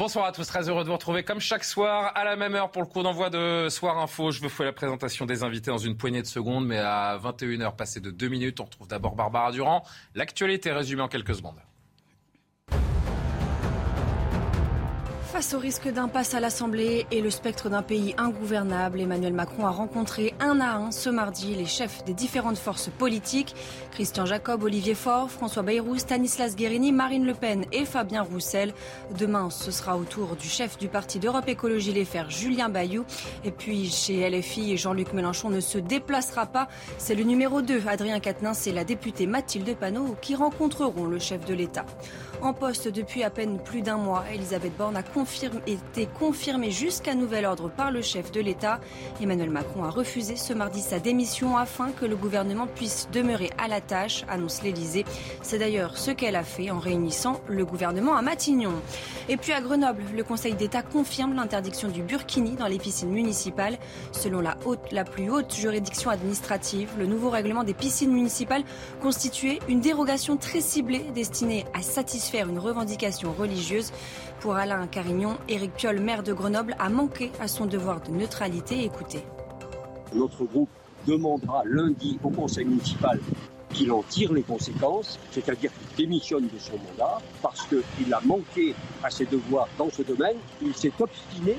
Bonsoir à tous, très heureux de vous retrouver comme chaque soir à la même heure pour le cours d'envoi de Soir Info. Je vous fais la présentation des invités dans une poignée de secondes, mais à 21h passé de 2 minutes, on retrouve d'abord Barbara Durand. L'actualité résumée en quelques secondes. Face au risque d'impasse à l'Assemblée et le spectre d'un pays ingouvernable, Emmanuel Macron a rencontré un à un ce mardi les chefs des différentes forces politiques. Christian Jacob, Olivier Faure, François Bayrou, Stanislas Guérini, Marine Le Pen et Fabien Roussel. Demain, ce sera au tour du chef du parti d'Europe Écologie Les Verts, Julien Bayou. Et puis chez LFI, Jean-Luc Mélenchon ne se déplacera pas. C'est le numéro 2, Adrien Quatennens et la députée Mathilde Panot qui rencontreront le chef de l'État. En poste depuis à peine plus d'un mois, Elisabeth Borne a été confirmée jusqu'à nouvel ordre par le chef de l'État. Emmanuel Macron a refusé ce mardi sa démission afin que le gouvernement puisse demeurer à la tâche, annonce l'Élysée. C'est d'ailleurs ce qu'elle a fait en réunissant le gouvernement à Matignon. Et puis à Grenoble, le Conseil d'État confirme l'interdiction du burkini dans les piscines municipales. Selon la, plus haute juridiction administrative, le nouveau règlement des piscines municipales constituait une dérogation très ciblée destinée à satisfaire faire une revendication religieuse. Pour Alain Carignon, Éric Piolle, maire de Grenoble, a manqué à son devoir de neutralité. Écoutez. Notre groupe demandera lundi au conseil municipal qu'il en tire les conséquences, c'est-à-dire qu'il démissionne de son mandat parce qu'il a manqué à ses devoirs dans ce domaine. Il s'est obstiné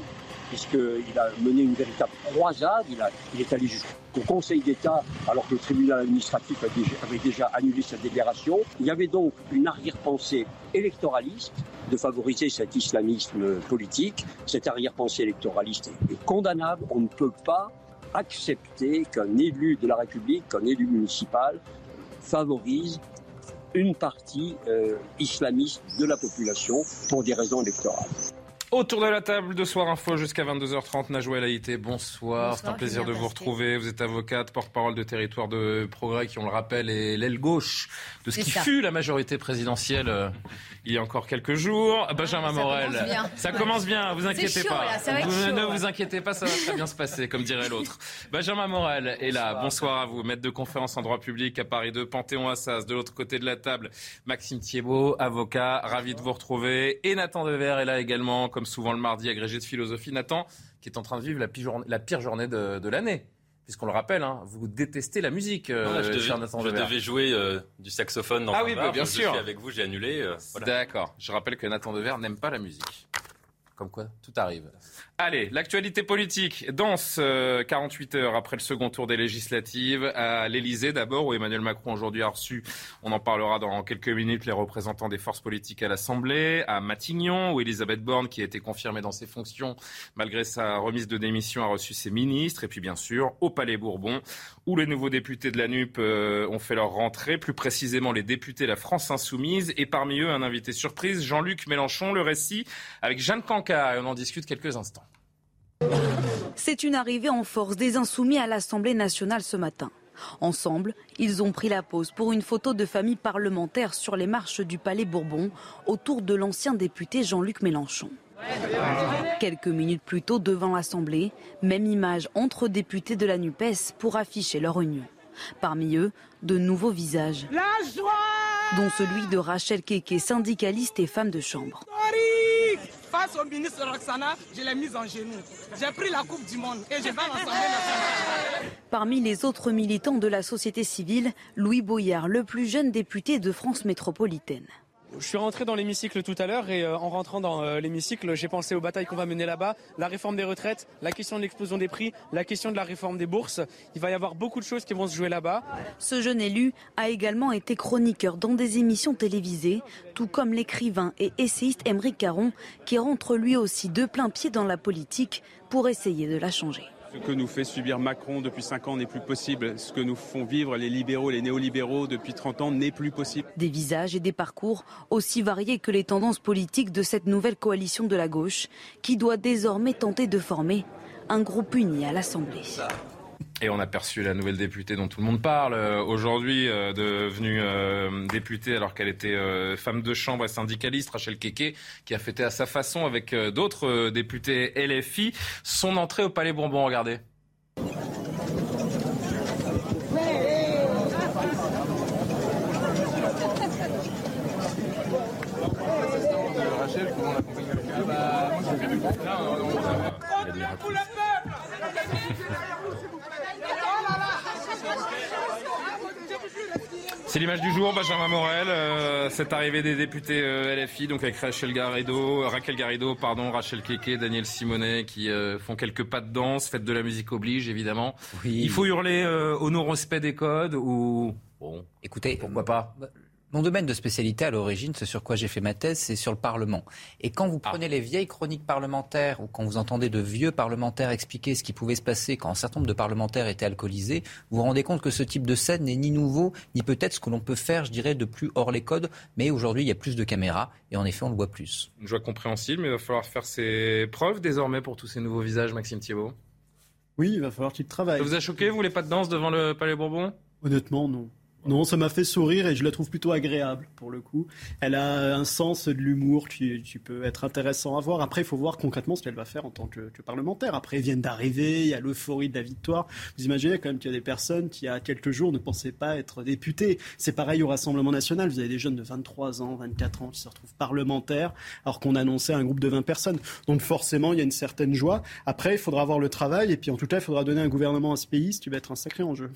puisqu'il a mené une véritable croisade. Il, est allé jusqu'au Conseil d'État, alors que le tribunal administratif avait déjà annulé sa délibération. Il y avait donc une arrière-pensée électoraliste de favoriser cet islamisme politique. Cette arrière-pensée électoraliste est condamnable. On ne peut pas accepter qu'un élu de la République, qu'un élu municipal favorise une partie euh, islamiste de la population pour des raisons électorales. Autour de la table de Soir Info jusqu'à 22h30, Najwa El bonsoir. C'est un plaisir de vous retrouver. Vous êtes avocate, porte-parole de Territoire de Progrès, qui, on le rappelle, est l'aile gauche de ce qui fut la majorité présidentielle euh, il y a encore quelques jours. Ah, Benjamin Morel, ça commence bien, vous inquiétez pas. vous, ne vous inquiétez pas, ça va très bien se passer, comme dirait l'autre. Benjamin Morel est là. Bonsoir à vous, maître de conférence en droit public à Paris 2, Panthéon-Assas. De l'autre côté de la table, Maxime Thiebaud, avocat, ravi de vous retrouver. Et Nathan Dever est là également, comme souvent le mardi, agrégé de philosophie. Nathan, qui est en train de vivre la pire journée, de, l'année puisqu'on le rappelle, hein, vous détestez la musique. Euh, je, devais, jouer euh, du saxophone dans ah oui, bah, bien sûr. Je suis avec vous, j'ai annulé. Euh, D'accord. Je rappelle que Nathan Dever n'aime pas la musique. Comme quoi, tout arrive. Allez, l'actualité politique danse 48 heures après le second tour des législatives à l'Elysée d'abord, où Emmanuel Macron aujourd'hui a reçu, on en parlera dans quelques minutes, les représentants des forces politiques à l'Assemblée, à Matignon, où Elisabeth Borne, qui a été confirmée dans ses fonctions malgré sa remise de démission, a reçu ses ministres, et puis bien sûr au Palais Bourbon, où les nouveaux députés de la NUP euh, ont fait leur rentrée, plus précisément les députés de la France Insoumise, et parmi eux un invité surprise, Jean-Luc Mélenchon, le récit avec Jeanne Canca, et on en discute quelques instants. C'est une arrivée en force des insoumis à l'Assemblée nationale ce matin. Ensemble, ils ont pris la pause pour une photo de famille parlementaire sur les marches du Palais Bourbon autour de l'ancien député Jean-Luc Mélenchon. Quelques minutes plus tôt, devant l'Assemblée, même image entre députés de la NUPES pour afficher leur union. Parmi eux, de nouveaux visages, dont celui de Rachel Keke, syndicaliste et femme de chambre face au ministre Roxana, je l'ai mise en genoux. J'ai pris la Coupe du Monde et je vais à l'Assemblée nationale. Parmi les autres militants de la société civile, Louis Boyard, le plus jeune député de France métropolitaine. Je suis rentré dans l'hémicycle tout à l'heure et euh, en rentrant dans euh, l'hémicycle, j'ai pensé aux batailles qu'on va mener là-bas, la réforme des retraites, la question de l'explosion des prix, la question de la réforme des bourses. Il va y avoir beaucoup de choses qui vont se jouer là-bas. Ce jeune élu a également été chroniqueur dans des émissions télévisées, tout comme l'écrivain et essayiste Émeric Caron, qui rentre lui aussi de plein pied dans la politique pour essayer de la changer. Ce que nous fait subir Macron depuis 5 ans n'est plus possible. Ce que nous font vivre les libéraux, les néolibéraux depuis 30 ans n'est plus possible. Des visages et des parcours aussi variés que les tendances politiques de cette nouvelle coalition de la gauche qui doit désormais tenter de former un groupe uni à l'Assemblée. Et on a perçu la nouvelle députée dont tout le monde parle euh, aujourd'hui, euh, devenue euh, députée alors qu'elle était femme de chambre et syndicaliste, Rachel Keke, qui a fêté à sa façon avec d'autres députés LFI son entrée au Palais Bourbon. Regardez. C'est l'image du jour, Benjamin Morel, euh, cette arrivée des députés euh, LFI, donc avec Rachel Garrido, Raquel Garrido, pardon, Rachel Keke, Daniel Simonet, qui euh, font quelques pas de danse, fête de la musique oblige, évidemment. Il faut hurler au non-respect des codes ou... Bon, écoutez, pourquoi pas? bah, mon domaine de spécialité à l'origine, ce sur quoi j'ai fait ma thèse, c'est sur le Parlement. Et quand vous ah. prenez les vieilles chroniques parlementaires ou quand vous entendez de vieux parlementaires expliquer ce qui pouvait se passer quand un certain nombre de parlementaires étaient alcoolisés, vous vous rendez compte que ce type de scène n'est ni nouveau, ni peut-être ce que l'on peut faire, je dirais, de plus hors les codes. Mais aujourd'hui, il y a plus de caméras et en effet, on le voit plus. Une joie compréhensible, mais il va falloir faire ses preuves désormais pour tous ces nouveaux visages, Maxime Thiebaud. Oui, il va falloir qu'il travaille. Ça vous a choqué, vous, les pas de danse devant le Palais Bourbon? Honnêtement, non. Non, ça m'a fait sourire et je la trouve plutôt agréable pour le coup. Elle a un sens de l'humour qui, peut être intéressant à voir. Après, il faut voir concrètement ce qu'elle va faire en tant que, parlementaire. Après, ils viennent d'arriver, il y a l'euphorie de la victoire. Vous imaginez quand même qu'il y a des personnes qui, il y a quelques jours, ne pensaient pas être députées. C'est pareil au Rassemblement national. Vous avez des jeunes de 23 ans, 24 ans qui se retrouvent parlementaires alors qu'on annonçait un groupe de 20 personnes. Donc forcément, il y a une certaine joie. Après, il faudra voir le travail et puis en tout cas, il faudra donner un gouvernement à ce pays, ce qui va être un sacré enjeu.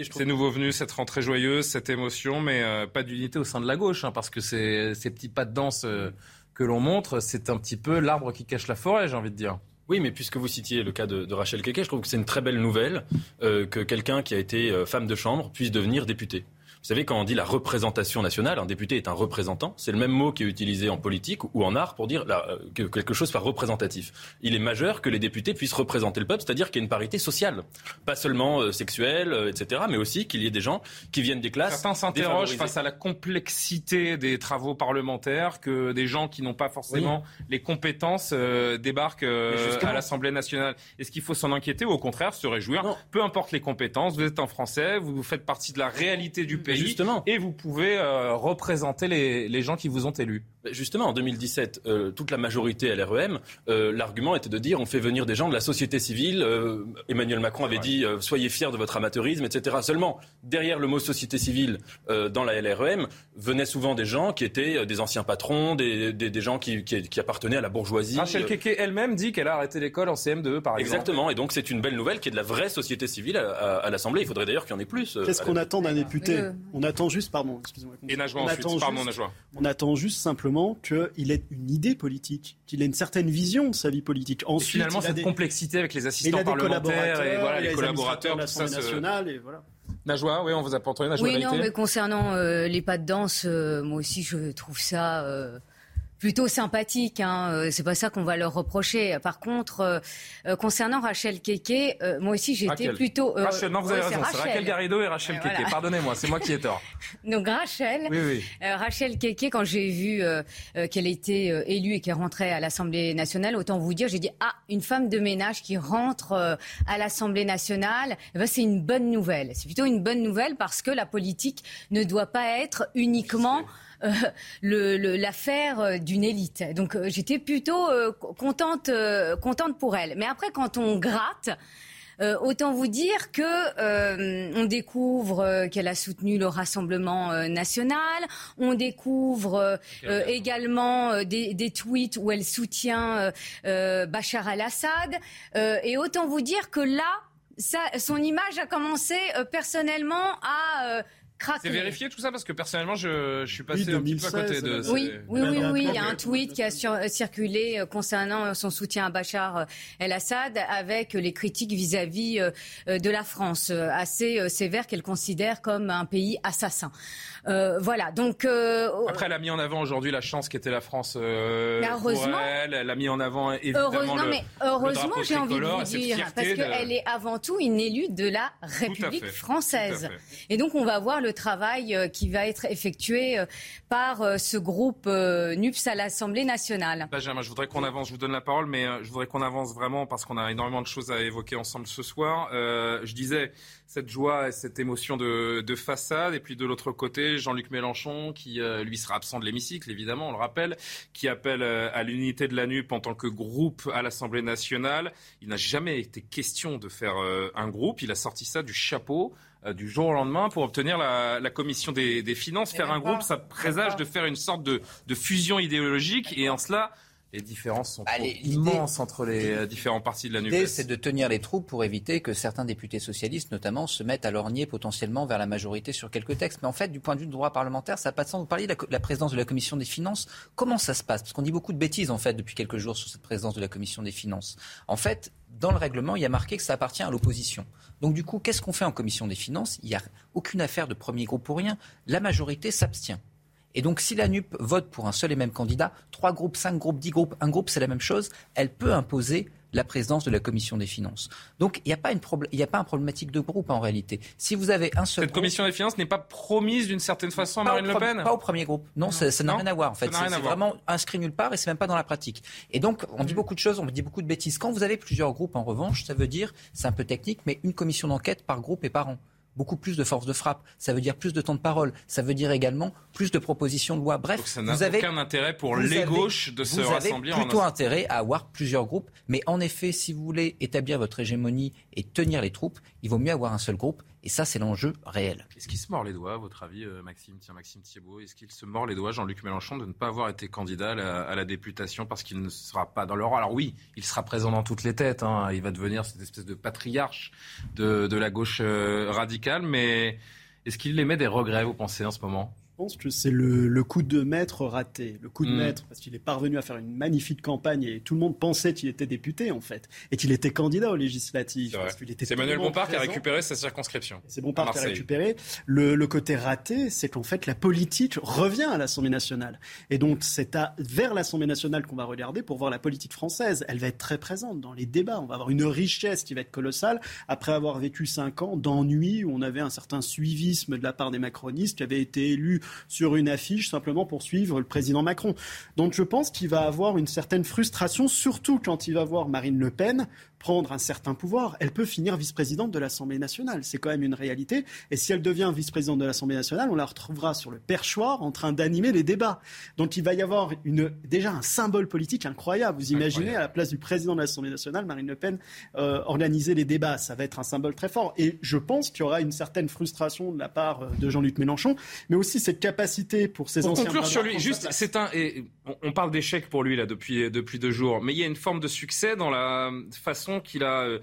Attends de verre. C'est nouveau venu, cette rentrée joyeuse, cette émotion, mais euh, pas d'unité au sein de la gauche, hein, parce que ces, ces petits pas de danse euh, que l'on montre, c'est un petit peu l'arbre qui cache la forêt, j'ai envie de dire. Oui, mais puisque vous citiez le cas de, Rachel Keke, je trouve que c'est une très belle nouvelle euh, que quelqu'un qui a été femme de chambre puisse devenir député. Vous savez, quand on dit la représentation nationale, un député est un représentant, c'est le même mot qui est utilisé en politique ou en art pour dire euh, que quelque chose soit représentatif. Il est majeur que les députés puissent représenter le peuple, c'est-à-dire qu'il y ait une parité sociale, pas seulement euh, sexuelle, euh, etc., mais aussi qu'il y ait des gens qui viennent des classes. Certains s'interrogent face à la complexité des travaux parlementaires, que des gens qui n'ont pas forcément les compétences débarquent à l'Assemblée nationale. Est-ce qu'il faut s'en inquiéter ou au contraire se réjouir? Peu importe les compétences, vous êtes un Français, vous faites partie de la réalité du pays Justement. et vous pouvez euh, représenter les, les gens qui vous ont élus. Justement, en 2017, euh, toute la majorité à l'REM, euh, l'argument était de dire on fait venir des gens de la société civile. Euh, Emmanuel Macron avait dit soyez fiers de votre amateurisme, etc. Seulement, derrière le mot société civile dans la LREM, venaient souvent des gens qui étaient des anciens patrons, des, des, gens qui, qui, appartenaient à la bourgeoisie. Rachel Keke elle-même dit qu'elle a arrêté l'école en CM2, par exemple. Exactement, et donc c'est une belle nouvelle qui est de la vraie société civile à, l'Assemblée. Il faudrait d'ailleurs qu'il y en ait plus. Qu'est-ce qu'on attend d'un député? On attend juste, pardon, excusez-moi. Et Najwa ensuite, pardon, Najwa. On attend juste simplement qu'il ait une idée politique, qu'il ait une certaine vision de sa vie politique. Ensuite, et finalement, cette complexité avec les assistants parlementaires et voilà, les, collaborateurs de l'Assemblée nationale. Et voilà. Najwa, oui, on vous a pas entendu. Najwa, oui, non, mais concernant euh, les pas de danse, euh, moi aussi, je trouve ça. Euh, plutôt sympathique. Hein. Euh, c'est pas ça qu'on va leur reprocher. Par contre, euh, euh, concernant Rachel Keke, moi aussi j'étais plutôt. Rachel, non, vous avez raison. C'est Rachel Garrido et Rachel Keke. Pardonnez-moi, c'est moi qui ai tort. Donc Rachel, oui, oui. Rachel Keke, quand j'ai vu qu'elle était élue et qu'elle rentrait à l'Assemblée nationale, autant vous dire, j'ai dit ah une femme de ménage qui rentre à l'Assemblée nationale, eh ben, c'est une bonne nouvelle. C'est plutôt une bonne nouvelle parce que la politique ne doit pas être uniquement euh, l'affaire euh, d'une élite. Donc euh, j'étais plutôt contente, contente pour elle. Mais après, quand on gratte, autant vous dire que on découvre qu'elle a soutenu le Rassemblement national. On découvre également des, des, tweets où elle soutient Bachar al-Assad. et autant vous dire que là, ça, son image a commencé personnellement à C'est vérifié tout ça parce que personnellement, je, je suis passé un petit peu à côté de. Oui, oui, oui, oui, Il y a un tweet qui a circulé concernant son soutien à Bachar el-Assad avec les critiques vis-à-vis de la France, assez sévères qu'elle considère comme un pays assassin. Euh, voilà. Donc euh, après, elle a mis en avant aujourd'hui la chance qu'était la France euh, pour elle. Elle a mis en avant évidemment heureusement, le, mais heureusement, j'ai envie de vous dire parce qu'elle est avant tout une élue de la République française. Et donc, on va voir le travail qui va être effectué par ce groupe NUPS à l'Assemblée nationale. Benjamin, je voudrais qu'on avance. Je vous donne la parole, mais je voudrais qu'on avance vraiment parce qu'on a énormément de choses à évoquer ensemble ce soir. je disais cette joie et cette émotion de, de façade, et puis de l'autre côté Jean-Luc Mélenchon, qui euh, lui sera absent de l'hémicycle, évidemment, on le rappelle, qui appelle euh, à l'unité de la NUP en tant que groupe à l'Assemblée nationale. Il n'a jamais été question de faire euh, un groupe. Il a sorti ça du chapeau du jour au lendemain pour obtenir la, commission des, finances. Faire un groupe, ça présage de faire une sorte de, de fusion idéologique, et en cela les différences sont bah, immenses entre les euh, différents partis de la NUPES. L'idée, c'est de tenir les troupes pour éviter que certains députés socialistes, notamment, se mettent à lorgner potentiellement vers la majorité sur quelques textes. Mais en fait, du point de vue du droit parlementaire, ça n'a pas de sens. Vous parliez de la, présidence de la Commission des finances. Comment ça se passe? Parce qu'on dit beaucoup de bêtises, en fait, depuis quelques jours sur cette présidence de la Commission des finances. En fait, dans le règlement, il y a marqué que ça appartient à l'opposition. Donc, du coup, qu'est-ce qu'on fait en Commission des finances? Il n'y a aucune affaire de premier groupe pour rien. La majorité s'abstient. Et donc, si la NUP vote pour un seul et même candidat, trois groupes, cinq groupes, dix groupes, un groupe, c'est la même chose, elle peut imposer la présidence de la commission des finances. Donc il n'y a, pas une a pas un problématique de groupe en réalité. Si vous avez un seul Cette commission des finances n'est pas promise d'une certaine façon à Marine Le Pen Pas au premier groupe. Non, ça n'a rien à voir en fait. C'est vraiment inscrit nulle part et c'est même pas dans la pratique. Et donc on dit mm. beaucoup de choses, on dit beaucoup de bêtises. Quand vous avez plusieurs groupes en revanche, ça veut dire, c'est un peu technique, mais une commission d'enquête par groupe et par an beaucoup plus de force de frappe. Ça veut dire plus de temps de parole. Ça veut dire également plus de propositions de loi. Bref, ça n'a aucun intérêt pour les gauches de se rassembler. Vous avez plutôt intérêt à avoir plusieurs groupes. Mais en effet, si vous voulez établir votre hégémonie et tenir les troupes, il vaut mieux avoir un seul groupe. Et ça, c'est l'enjeu réel. Est-ce qu'il se mord les doigts, à votre avis, euh, Maxime Tiens, Maxime Thiebaud, est-ce qu'il se mord les doigts, Jean-Luc Mélenchon, de ne pas avoir été candidat à la, députation parce qu'il ne sera pas dans le Alors oui, il sera présent dans toutes les têtes. Hein. Il va devenir cette espèce de patriarche de, la gauche euh, radicale. Mais est-ce qu'il émet des regrets, vous pensez, en ce moment? Pense que c'est le, coup de maître raté. Le coup de mm. maître, parce qu'il est parvenu à faire une magnifique campagne et tout le monde pensait qu'il était député, en fait, et qu'il était candidat aux législatives. C'est Emmanuel Bompard qui a récupéré sa circonscription. C'est Bompard qui a récupéré. Le, le côté raté, c'est qu'en fait, la politique revient à l'Assemblée nationale. Et donc, c'est vers l'Assemblée nationale qu'on va regarder pour voir la politique française. Elle va être très présente dans les débats. On va avoir une richesse qui va être colossale après avoir vécu cinq ans d'ennui où on avait un certain suivisme de la part des macronistes qui avaient été élus sur une affiche simplement pour suivre le président Macron. Donc je pense qu'il va avoir une certaine frustration, surtout quand il va voir Marine Le Pen prendre un certain pouvoir, elle peut finir vice-présidente de l'Assemblée nationale. C'est quand même une réalité. Et si elle devient vice-présidente de l'Assemblée nationale, on la retrouvera sur le perchoir en train d'animer les débats. Donc il va y avoir une, déjà un symbole politique incroyable. Vous imaginez à la place du président de l'Assemblée nationale, Marine Le Pen, euh, organiser les débats. Ça va être un symbole très fort. Et je pense qu'il y aura une certaine frustration de la part euh, de Jean-Luc Mélenchon, mais aussi cette capacité pour ses pour anciens... conclure sur lui, juste, c'est un... Et on parle d'échec pour lui là depuis, depuis deux jours, mais il y a une forme de succès dans la façon qu'il a euh,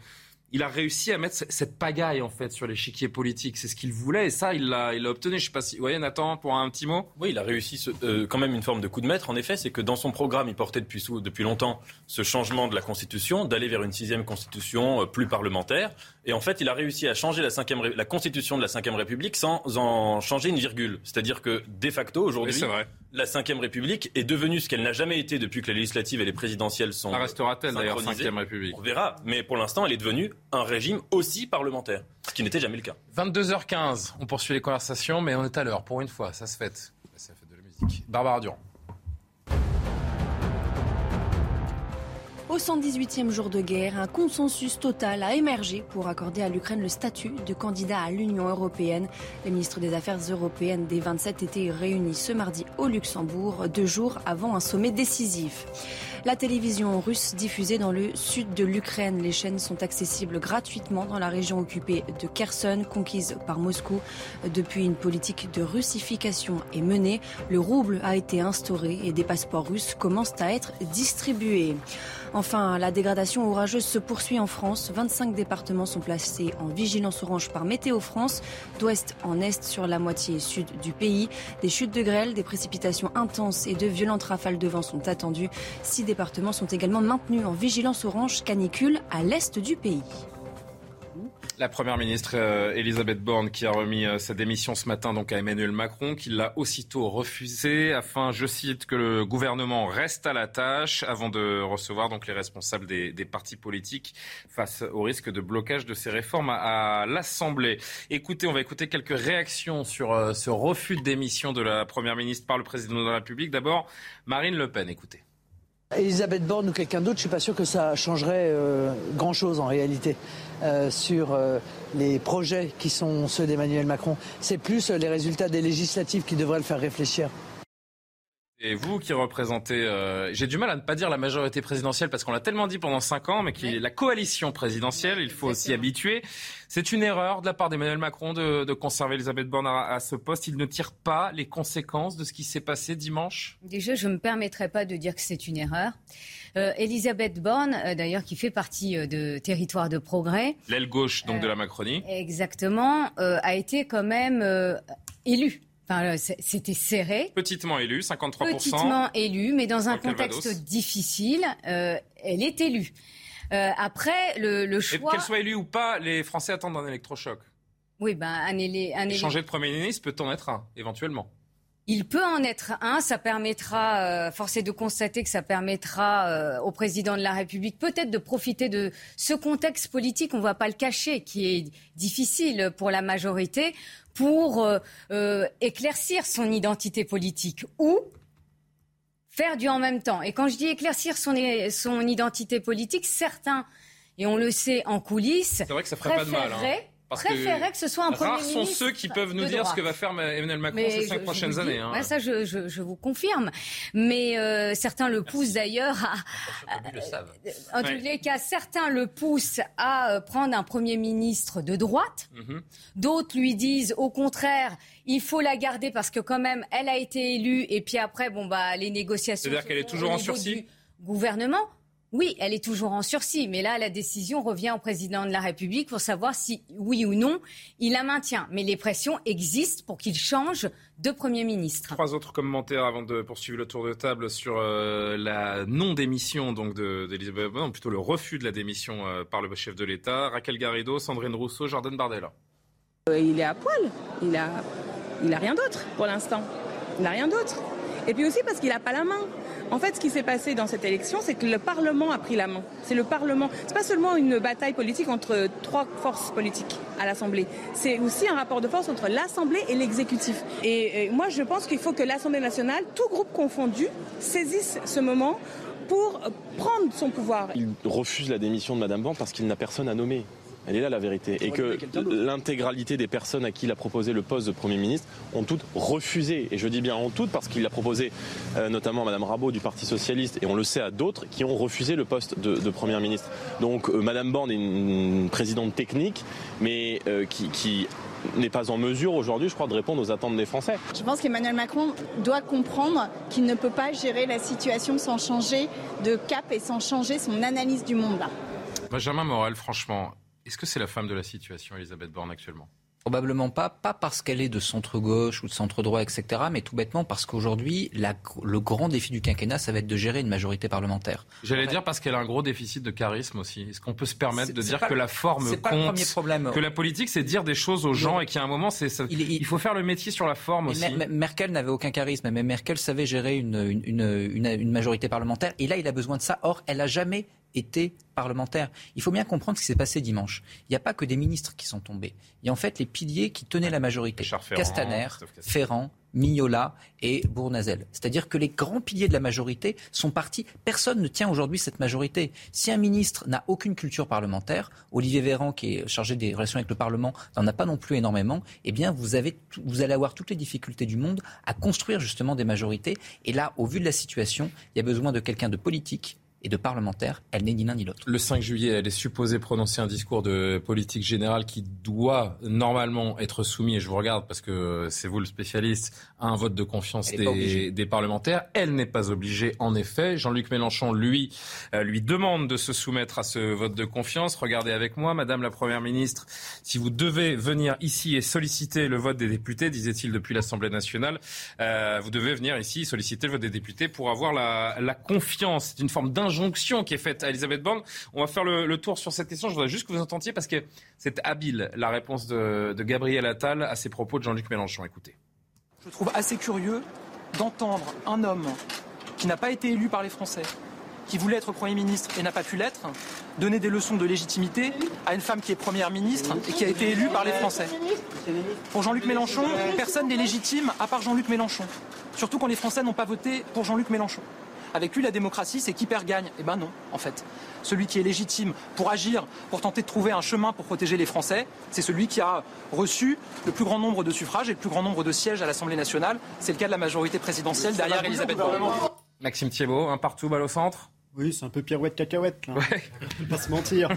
il a réussi à mettre cette pagaille en fait sur l'échiquier politique. C'est ce qu'il voulait et ça, il l'a, il obtenu. Je sais pas si, vous voyez, Nathan, pour un petit mot. Oui, il a réussi euh, quand même une forme de coup de maître. En effet, c'est que dans son programme, il portait depuis, depuis longtemps ce changement de la Constitution, d'aller vers une sixième Constitution euh, plus parlementaire. Et en fait, il a réussi à changer la, cinquième, la Constitution de la Cinquième République sans en changer une virgule. C'est-à-dire que de facto, aujourd'hui, la Cinquième République est devenue ce qu'elle n'a jamais été depuis que les législatives et les présidentielles sont. Ça restera-t-elle d'ailleurs Cinquième République On verra. Mais pour l'instant, elle est devenue un régime aussi parlementaire, ce qui n'était jamais le cas. 22h15, on poursuit les conversations, mais on est à l'heure pour une fois. Ça se fait. Ça fait de la musique. Barbara Durand. Au 118e jour de guerre, un consensus total a émergé pour accorder à l'Ukraine le statut de candidat à l'Union européenne. Les ministres des Affaires européennes des 27 étaient réunis ce mardi au Luxembourg, deux jours avant un sommet décisif. La télévision russe diffusée dans le sud de l'Ukraine. Les chaînes sont accessibles gratuitement dans la région occupée de Kherson, conquise par Moscou. Depuis une politique de russification est menée, le rouble a été instauré et des passeports russes commencent à être distribués. Enfin, la dégradation orageuse se poursuit en France. 25 départements sont placés en vigilance orange par Météo France, d'ouest en est sur la moitié sud du pays. Des chutes de grêle, des précipitations intenses et de violentes rafales de vent sont attendues. Départements sont également maintenus en vigilance orange canicule à l'est du pays. La première ministre euh, Elisabeth Borne qui a remis euh, sa démission ce matin donc à Emmanuel Macron, qui l'a aussitôt refusé afin, je cite, que le gouvernement reste à la tâche avant de recevoir donc les responsables des, partis politiques face au risque de blocage de ces réformes à, l'Assemblée. Écoutez, on va écouter quelques réactions sur euh, ce refus de démission de la première ministre par le président de la République. D'abord, Marine Le Pen. Écoutez. Elisabeth Borne ou quelqu'un d'autre, je suis pas sûr que ça changerait grand-chose en réalité. Euh, sur euh, les projets qui sont ceux d'Emmanuel Macron. C'est plus euh, les résultats des législatives qui devraient le faire réfléchir. Et vous qui représentez, j'ai du mal à ne pas dire la majorité présidentielle parce qu'on l'a tellement dit pendant cinq ans, mais qui est la coalition présidentielle, il faut s'y habituer. C'est une erreur de la part d'Emmanuel Macron de, conserver Elisabeth Borne à, ce poste. Il ne tire pas les conséquences de ce qui s'est passé dimanche? Déjà, je ne me permettrai pas de dire que c'est une erreur. Euh, Elisabeth Borne, euh, d'ailleurs, qui fait partie euh, de Territoire de Progrès. L'aile gauche, donc, de la Macronie. Exactement, a été quand même élue. Enfin, c'était serré. Petitement élue, 53%. Petitement élue, mais dans un contexte difficile, elle est élue. après, le, choix. Qu'elle soit élue ou pas, les Français attendent un électrochoc. Oui, ben, un, un Changer de Premier ministre peut en être un, éventuellement. Il peut en être un, ça permettra, euh, force est de constater que ça permettra euh, au président de la République peut-être de profiter de ce contexte politique, on ne va pas le cacher, qui est difficile pour la majorité, pour euh, éclaircir son identité politique ou faire du en même temps. Et quand je dis éclaircir son, son identité politique, certains, et on le sait en coulisses, c'est vrai que ça ferait pas de mal. Hein préférerais que ce soit un Premier ministre. sont ceux qui peuvent nous dire ce que va faire Emmanuel Macron ces cinq prochaines années. Hein. ça, je, je, je, vous confirme. Mais euh, certains le poussent d'ailleurs à. en tous les cas, certains le poussent à euh, prendre un Premier ministre de droite. Mhm. D'autres lui disent, au contraire, il faut la garder parce que quand même, elle a été élue. Et puis après, bon bah, les négociations. C'est-à-dire qu'elle est toujours en sursis. Gouvernement. Oui, elle est toujours en sursis, mais là, la décision revient au président de la République pour savoir si, oui ou non, il la maintient. Mais les pressions existent pour qu'il change de Premier ministre. Trois autres commentaires avant de poursuivre le tour de table sur euh, la non-démission donc d'Elisabeth Borne, plutôt le refus de la démission euh, par le chef de l'État. Raquel Garrido, Sandrine Rousseau, Jordan Bardella. Euh, il est à poil. Il a, il a rien d'autre pour l'instant. Il n'a rien d'autre. Et puis aussi parce qu'il n'a pas la main. En fait, ce qui s'est passé dans cette élection, c'est que le Parlement a pris la main. C'est le Parlement. C'est pas seulement une bataille politique entre trois forces politiques à l'Assemblée. C'est aussi un rapport de force entre l'Assemblée et l'exécutif. Et, moi, je pense qu'il faut que l'Assemblée nationale, tout groupe confondu, saisisse ce moment pour prendre son pouvoir. Il refuse la démission de Madame Borne parce qu'il n'a personne à nommer. Elle est là la vérité. Et que l'intégralité des personnes à qui il a proposé le poste de Premier ministre ont toutes refusé. Et je dis bien ont toutes parce qu'il a proposé euh, notamment à Mme Rabault du Parti Socialiste et on le sait à d'autres qui ont refusé le poste de, de Premier ministre. Donc euh, Mme Borne est une, présidente technique mais euh, qui, qui n'est pas en mesure aujourd'hui, je crois, de répondre aux attentes des Français. Je pense qu'Emmanuel Macron doit comprendre qu'il ne peut pas gérer la situation sans changer de cap et sans changer son analyse du monde. Là. Benjamin Morel, franchement, est-ce que c'est la femme de la situation, Elisabeth Borne, actuellement? Probablement pas, pas parce qu'elle est de centre-gauche ou de centre-droit, etc., mais tout bêtement parce qu'aujourd'hui, le grand défi du quinquennat, ça va être de gérer une majorité parlementaire. J'allais dire parce qu'elle a un gros déficit de charisme aussi. Est-ce qu'on peut se permettre de dire que la forme compte pas le premier problème. Que la politique, c'est dire des choses aux gens et qu'il y a un moment, c'est il, faut faire le métier sur la forme aussi. Merkel n'avait aucun charisme, mais Merkel savait gérer une, une, une majorité parlementaire. Et là, il a besoin de ça. Or, elle n'a jamais été parlementaire. Il faut bien comprendre ce qui s'est passé dimanche. Il n'y a pas que des ministres qui sont tombés. Il y a en fait les piliers qui tenaient la majorité. Castaner, Ferrand, Mignola et Bournazel. C'est-à-dire que les grands piliers de la majorité sont partis. Personne ne tient aujourd'hui cette majorité. Si un ministre n'a aucune culture parlementaire, Olivier Véran, qui est chargé des relations avec le Parlement, n'en a pas non plus énormément, eh bien, vous, avez, vous allez avoir toutes les difficultés du monde à construire justement des majorités. Et là, au vu de la situation, il y a besoin de quelqu'un de politique, et de parlementaire. Elle n'est ni l'un ni l'autre. Le 5 juillet, elle est supposée prononcer un discours de politique générale qui doit normalement être soumis, et je vous regarde parce que c'est vous le spécialiste, à un vote de confiance des, des, parlementaires. Elle n'est pas obligée, en effet. Jean-Luc Mélenchon, lui, euh, lui demande de se soumettre à ce vote de confiance. Regardez avec moi, Madame la Première ministre, si vous devez venir ici et solliciter le vote des députés, disait-il depuis l'Assemblée nationale, euh, vous devez venir ici solliciter le vote des députés pour avoir la, la confiance. C'est une forme d'injonction qui est faite à Elisabeth Borne. On va faire le, tour sur cette question. Je voudrais juste que vous entendiez parce que c'est habile la réponse de, de Gabriel Attal à ces propos de Jean-Luc Mélenchon. Écoutez. Je trouve assez curieux d'entendre un homme qui n'a pas été élu par les Français, qui voulait être Premier ministre et n'a pas pu l'être, donner des leçons de légitimité à une femme qui est Première ministre et qui a été élue par les Français. Pour Jean-Luc Mélenchon, personne n'est légitime à part Jean-Luc Mélenchon. Surtout quand les Français n'ont pas voté pour Jean-Luc Mélenchon. Avec lui, la démocratie, c'est qui perd gagne. Eh ben non, en fait. Celui qui est légitime pour agir, pour tenter de trouver un chemin pour protéger les Français, c'est celui qui a reçu le plus grand nombre de suffrages et le plus grand nombre de sièges à l'Assemblée nationale. C'est le cas de la majorité présidentielle derrière Elisabeth Borne. Maxime Thiebaud, un partout, balle au centre oui, c'est un peu pirouette cacahuète. Là. Ouais. ne pas se mentir.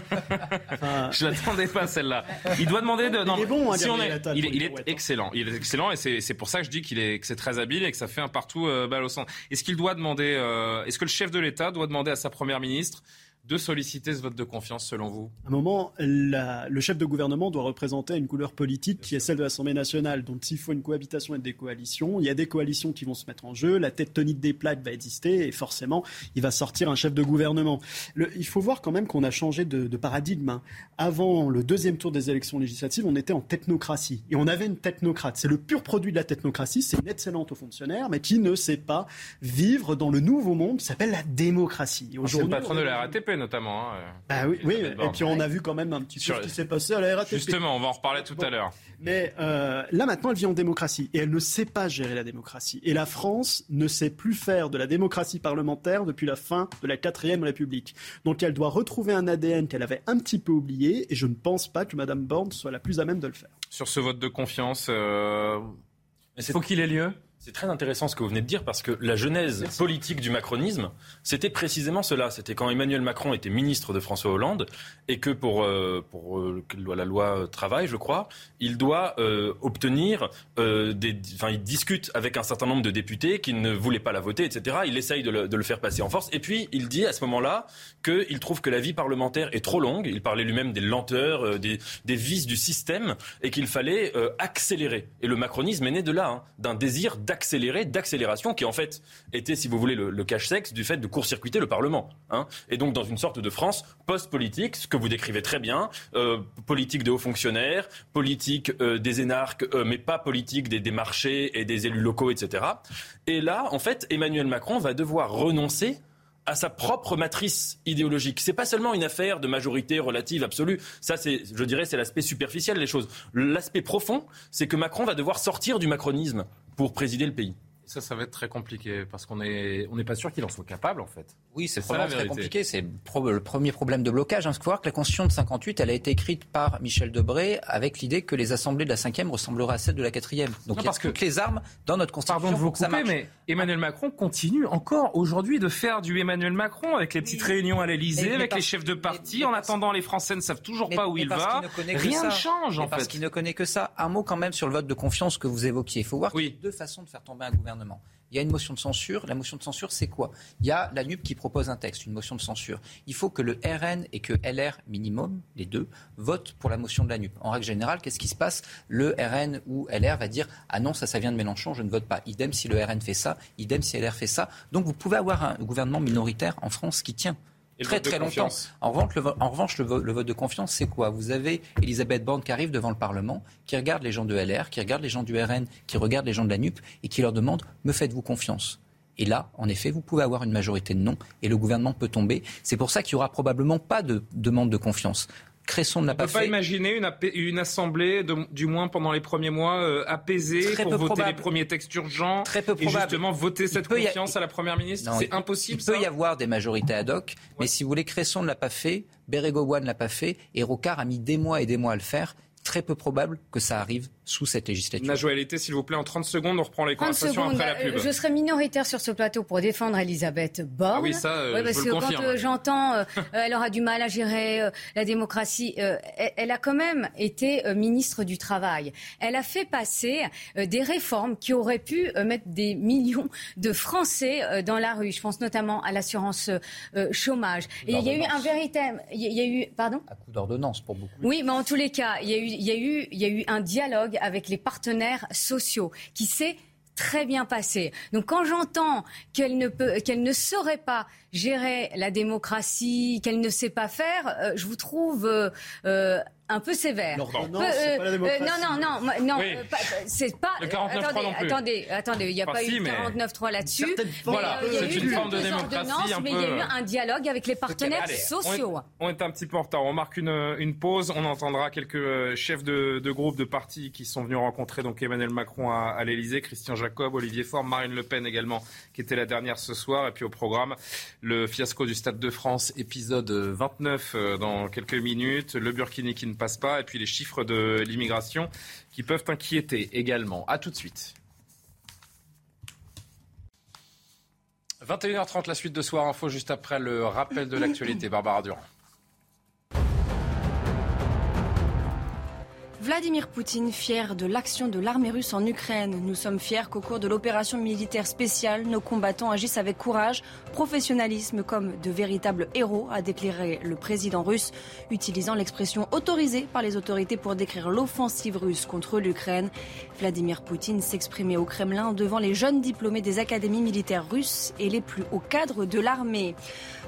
Enfin... Je l'attendais pas celle-là. Il doit demander de. il est bon, hein, si on est... il, il est excellent. Il est excellent et c'est pour ça que je dis qu'il est que c'est très habile et que ça fait un partout euh, balle au centre. Est-ce qu'il doit demander euh, Est-ce que le chef de l'État doit demander à sa première ministre de solliciter ce vote de confiance, selon vous? À un moment, le chef de gouvernement doit représenter une couleur politique qui est celle de l'Assemblée nationale. Donc, s'il faut une cohabitation et des coalitions, il y a des coalitions qui vont se mettre en jeu. La tête tonique des plaques va exister et forcément, il va sortir un chef de gouvernement. il faut voir quand même qu'on a changé de, paradigme. Hein. Avant le deuxième tour des élections législatives, on était en technocratie et on avait une technocrate. C'est le pur produit de la technocratie. C'est une excellente fonctionnaire, mais qui ne sait pas vivre dans le nouveau monde qui s'appelle la démocratie. C'est le patron de la RATP notamment. Hein, bah oui, oui. et puis on a vu quand même un petit peu ce qui s'est passé à la RATP. Justement, on va en reparler tout à l'heure. Mais euh, là maintenant, elle vit en démocratie et elle ne sait pas gérer la démocratie. Et la France ne sait plus faire de la démocratie parlementaire depuis la fin de la quatrième République. Donc elle doit retrouver un ADN qu'elle avait un petit peu oublié et je ne pense pas que Mme Borne soit la plus à même de le faire. Sur ce vote de confiance, euh... il faut qu'il ait lieu c'est très intéressant ce que vous venez de dire parce que la genèse politique du macronisme, c'était précisément cela. C'était quand Emmanuel Macron était ministre de François Hollande et que pour, euh, pour euh, la loi travail, je crois, il doit euh, obtenir des. Enfin, il discute avec un certain nombre de députés qui ne voulaient pas la voter, etc. Il essaye de le, de le faire passer en force. Et puis, il dit à ce moment-là qu'il trouve que la vie parlementaire est trop longue. Il parlait lui-même des lenteurs, des, des vices du système et qu'il fallait accélérer. Et le macronisme est né de là, hein, d'un désir d'accélérer, d'accélération, qui en fait était, si vous voulez, le, cache-sexe du fait de court-circuiter le Parlement. Hein. Et donc dans une sorte de France post-politique, ce que vous décrivez très bien, euh, politique des hauts fonctionnaires, politique euh, des énarques, euh, mais pas politique des, des marchés et des élus locaux, etc. Et là, en fait, Emmanuel Macron va devoir renoncer à sa propre matrice idéologique. C'est pas seulement une affaire de majorité relative absolue. Ça, c'est, je dirais, c'est l'aspect superficiel des choses. L'aspect profond, c'est que Macron va devoir sortir du macronisme pour présider le pays. Ça, ça va être très compliqué parce qu'on n'est on n'est pas sûr qu'il en soit capable en fait. Oui, c'est vraiment très compliqué. C'est le premier problème de blocage. Il faut voir que la Constitution de 58, elle a été écrite par Michel Debré avec l'idée que les assemblées de la 5e ressembleraient à celles de la 4e. Donc il y a parce toutes que, les armes dans notre Constitution. Pardon de vous couper, mais Emmanuel Macron continue encore aujourd'hui de faire du Emmanuel Macron avec les petites réunions à l'Élysée, avec les chefs de parti. en attendant, les Français ne savent toujours pas où il va. Rien ne change en fait. Parce qu'il ne connaît que ça. Un mot quand même sur le vote de confiance que vous évoquiez. Il faut voir qu'il y a deux façons de faire tomber un gouvernement. Il y a une motion de censure. La motion de censure, c'est quoi? Il y a la NUP qui propose un texte, une motion de censure. Il faut que le RN et que LR minimum, les deux, votent pour la motion de la NUP. En règle générale, qu'est-ce qui se passe? Le RN ou LR va dire Ah non, ça, ça vient de Mélenchon, je ne vote pas. Idem si le RN fait ça, idem si LR fait ça. Donc vous pouvez avoir un gouvernement minoritaire en France qui tient très très longtemps. En revanche, le, en revanche, le, vote de confiance, c'est quoi? Vous avez Elisabeth Borne qui arrive devant le Parlement, qui regarde les gens de LR, qui regarde les gens du RN, qui regarde les gens de la NUP et qui leur demande Me faites-vous confiance? Et là, en effet, vous pouvez avoir une majorité de non et le gouvernement peut tomber. C'est pour ça qu'il n'y aura probablement pas de demande de confiance. Cresson ne l'a pas fait. On ne peut pas imaginer une, une assemblée, du moins pendant les premiers mois, euh, apaisée pour voter les premiers textes urgents Très peu et justement voter cette confiance à la Première ministre. C'est impossible, Il peut y avoir des majorités ad hoc, mais si vous voulez, Cresson ne l'a pas fait, Bérégovoy ne l'a pas fait, et Rocard a mis des mois et des mois à le faire. Très peu probable que ça arrive sous cette législature. Najoualité, s'il vous plaît, en 30 secondes, on reprend les conversations après la pub. Je serai minoritaire sur ce plateau pour défendre Elisabeth Borne. Ah oui, ça, euh, parce je que le quand euh, j'entends, euh, elle aura du mal à gérer la démocratie. elle, a quand même été ministre du Travail. Elle a fait passer des réformes qui auraient pu mettre des millions de Français dans la rue. Je pense notamment à l'assurance chômage. Et il y a eu un véritable, il y a eu, pardon? À coup d'ordonnance pour beaucoup. Oui, mais en tous les cas, il y a eu, il y a eu, il y a eu un dialogue avec les partenaires sociaux qui s'est très bien passé. Donc quand j'entends qu'elle ne peut, qu'elle ne saurait pas gérer la démocratie, qu'elle ne sait pas faire, euh, je vous trouve euh, euh, un peu sévère. Non, non, c'est pas la démocratie. non, non, non, non, Oui. c'est pas. Le 49.3 attendez, non plus. attendez, attendez, il n'y a Enfin, pas si, eu mais- 49.3 là-dessus. Voilà, il y a c'est eu une forme de démocratie un mais peu, il y a eu euh, un dialogue avec les partenaires Allez, sociaux. On est, on est un petit peu en retard. On marque une, une pause. On entendra quelques euh, chefs de, de groupe de partis qui sont venus rencontrer donc Emmanuel Macron à, à l'Elysée, Christian Jacob, Olivier Faure, Marine Le Pen également, qui était la dernière ce soir. Et puis au programme, le fiasco du Stade de France, épisode 29 euh, dans quelques minutes, le Burkini qui ne passe pas, et puis les chiffres de l'immigration qui peuvent inquiéter également. À tout de suite. 21h30, la suite de Soir Info, juste après le rappel de l'actualité. Barbara Durand. Vladimir Poutine, fier de l'action de l'armée russe en Ukraine. Nous sommes fiers qu'au cours de l'opération militaire spéciale, nos combattants agissent avec courage, professionnalisme comme de véritables héros, a déclaré le président russe, utilisant l'expression autorisée par les autorités pour décrire l'offensive russe contre l'Ukraine. Vladimir Poutine s'exprimait au Kremlin devant les jeunes diplômés des académies militaires russes et les plus hauts cadres de l'armée.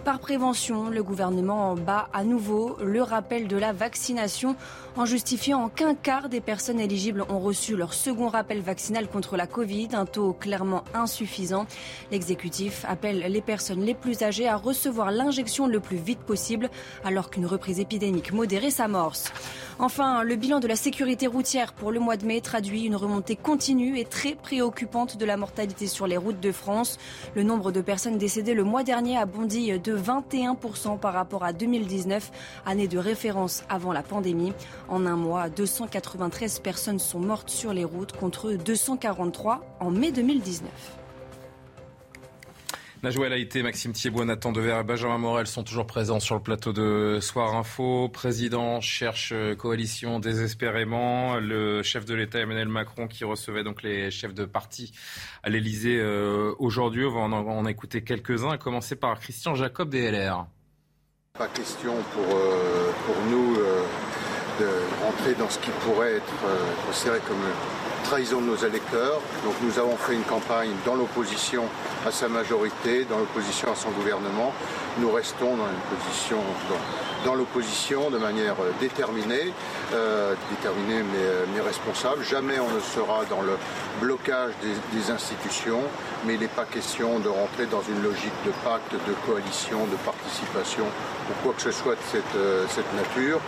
Par prévention, le gouvernement bat à nouveau le rappel de la vaccination en justifiant qu'un quart des personnes éligibles ont reçu leur second rappel vaccinal contre la Covid, un taux clairement insuffisant. L'exécutif appelle les personnes les plus âgées à recevoir l'injection le plus vite possible alors qu'une reprise épidémique modérée s'amorce. Enfin, le bilan de la sécurité routière pour le mois de mai traduit une remontée continue et très préoccupante de la mortalité sur les routes de France. Le nombre de personnes décédées le mois dernier a bondi de 21% par rapport à 2019, année de référence avant la pandémie. En un mois, 293 personnes sont mortes sur les routes contre 243 en mai 2019. Najouel Haïté, Maxime Thiebaud, Nathan Dever et Benjamin Morel sont toujours présents sur le plateau de Soir Info. Président cherche euh, coalition désespérément. Le chef de l'État Emmanuel Macron qui recevait donc les chefs de parti à l'Elysée euh, aujourd'hui. On va en, en écouter quelques-uns, à commencer par Christian Jacob des LR. Pas question pour, euh, pour nous de rentrer dans ce qui pourrait être considéré comme trahison de nos électeurs. Donc nous avons fait une campagne dans l'opposition à sa majorité, dans l'opposition à son gouvernement. Nous restons dans une position dans, dans l'opposition de manière euh, déterminée, euh, déterminée mais, euh, mais responsable. Jamais on ne sera dans le blocage des, des institutions, mais il n'est pas question de rentrer dans une logique de pacte, de coalition, de participation ou quoi que ce soit de cette, euh, cette nature.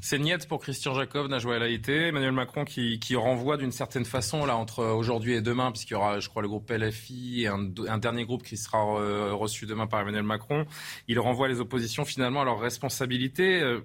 C'est niette pour Christian Jacob, Najouel Haïté. Emmanuel Macron qui, qui renvoie d'une certaine façon, là, entre aujourd'hui et demain, puisqu'il y aura, je crois, le groupe LFI et un, un dernier groupe qui sera euh, reçu demain par Emmanuel Macron. Il renvoie les oppositions finalement à leur responsabilité. Euh,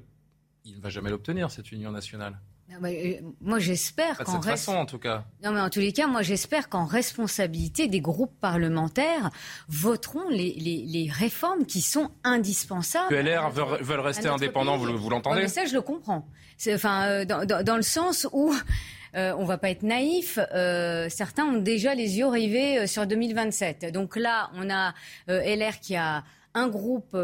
il ne va jamais l'obtenir, cette union nationale. Non, mais, euh, moi, j'espère qu'en façon, en tout cas. Non, mais en tous les cas, moi, j'espère qu'en responsabilité des groupes parlementaires voteront les, les, les réformes qui sont indispensables. Que LR veulent, veulent rester indépendants, vous, l'entendez ça, je le comprends. Enfin, euh, dans, dans- dans le sens où euh, on va pas être naïf. euh, certains ont déjà les yeux rivés sur 2027. Donc là, on a euh, LR qui a un groupe,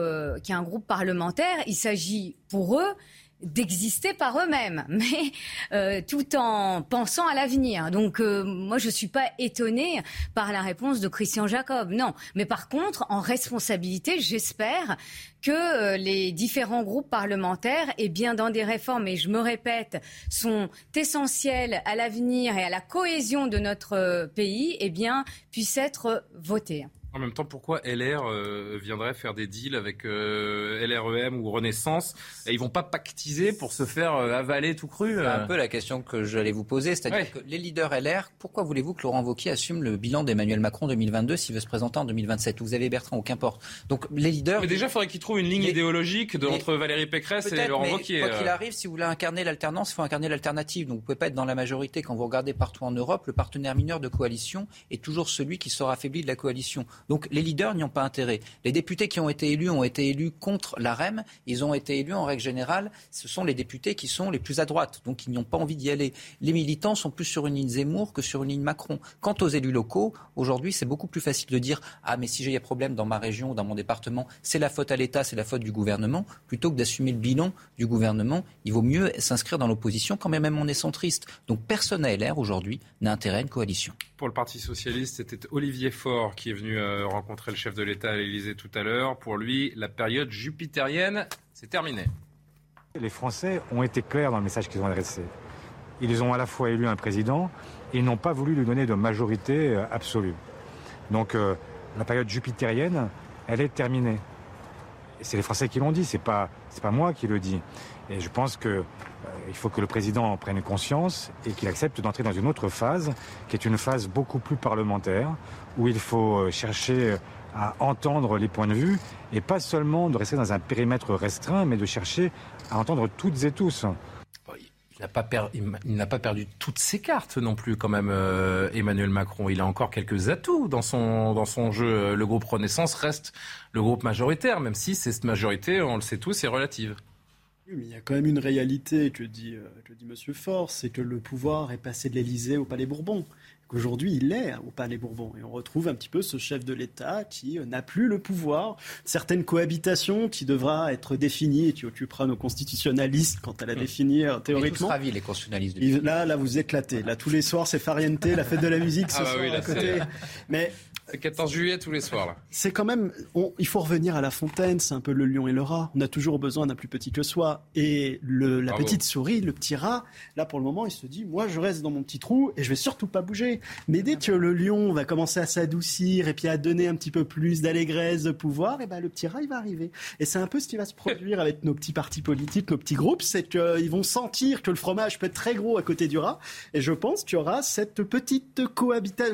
qui a un groupe parlementaire. Il s'agit pour eux d'exister par eux-mêmes, mais euh, tout en pensant à l'avenir. Donc euh, moi je suis pas étonnée par la réponse de Christian Jacob, non. Mais par contre, en responsabilité, j'espère que euh, les différents groupes parlementaires, et bien dans des réformes, et je me répète, sont essentielles à l'avenir et à la cohésion de notre pays, eh bien puissent être votées. En même temps, pourquoi LR euh, viendrait faire des deals avec euh, LREM ou Renaissance et Ils vont pas pactiser pour se faire euh, avaler tout cru C'est un peu la question que j'allais vous poser. C'est-à-dire que les leaders LR, pourquoi voulez-vous que Laurent Wauquiez assume le bilan d'Emmanuel Macron 2022 s'il veut se présenter en 2027 Vous avez Bertrand ou qu'importe. Donc les leaders. Mais déjà, il faudrait qu'il trouve une ligne idéologique de, entre Valérie Pécresse et Laurent Wauquiez. Quoi qu'il arrive, si vous voulez incarner l'alternance, il faut incarner l'alternative. Donc vous pouvez pas être dans la majorité. Quand vous regardez partout en Europe, le partenaire mineur de coalition est toujours celui qui sera affaibli de la coalition. Donc les leaders n'y ont pas intérêt. Les députés qui ont été élus ont été élus contre la REM. Ils ont été élus en règle générale. Ce sont les députés qui sont les plus à droite, donc ils n'ont pas envie d'y aller. Les militants sont plus sur une ligne Zemmour que sur une ligne Macron. Quant aux élus locaux, aujourd'hui, c'est beaucoup plus facile de dire ah mais si j'ai des problèmes dans ma région ou dans mon département, c'est la faute à l'État, c'est la faute du gouvernement, plutôt que d'assumer le bilan du gouvernement. Il vaut mieux s'inscrire dans l'opposition quand même, on est centriste. Donc personne à LR aujourd'hui n'a intérêt à une coalition. Pour le Parti socialiste, c'était Olivier Faure qui est venu euh, rencontrer le chef de l'État à l'Élysée tout à l'heure. Pour lui, la période jupitérienne, c'est terminé. Les Français ont été clairs dans le message qu'ils ont adressé. Ils ont à la fois élu un président et n'ont pas voulu lui donner de majorité euh, absolue. Donc euh, la période jupitérienne, elle est terminée. C'est les Français qui l'ont dit, c'est pas pas moi qui le dis. Et je pense qu'il euh, faut que le président en prenne conscience et qu'il accepte d'entrer dans une autre phase, qui est une phase beaucoup plus parlementaire, où il faut chercher à entendre les points de vue et pas seulement de rester dans un périmètre restreint, mais de chercher à entendre toutes et tous. Il n'a pas, pas, perdu toutes ses cartes non plus quand même, euh, Emmanuel Macron. Il a encore quelques atouts dans son, dans son jeu. Le groupe Renaissance reste le groupe majoritaire, même si cette majorité, on le sait tous, est relative. Oui, mais il y a quand même une réalité que dit, euh, que dit M. Faure, c'est que le pouvoir est passé de l'Élysée au Palais Bourbon qu'aujourd'hui il est au Palais Bourbon. Et on retrouve un petit peu ce chef de l'État qui euh, n'a plus le pouvoir. Certaines cohabitations qui devra être définies et qui occupera nos constitutionnalistes quant à la mmh. définir théoriquement. ravis, les constitutionnalistes. Là, là, vous éclatez. Là, tous les soirs, c'est Fariente, la fête de la musique ce ah bah à côté. Mais 14 juillet tous les soirs. C'est quand même, il faut revenir à la fontaine, c'est un peu le lion et le rat. On a toujours besoin d'un plus petit que soi. Et le, la petite souris, le petit rat, là pour le moment, il se dit, moi je reste dans mon petit trou et je vais surtout pas bouger. Mais dès que le lion va commencer à s'adoucir et puis à donner un petit peu plus d'allégresse, de pouvoir, et ben le petit rat il va arriver. Et c'est un peu ce qui va se produire avec nos petits partis politiques, nos petits groupes, c'est qu'ils vont sentir que le fromage peut être très gros à côté du rat. Et je pense qu'il y aura cette petite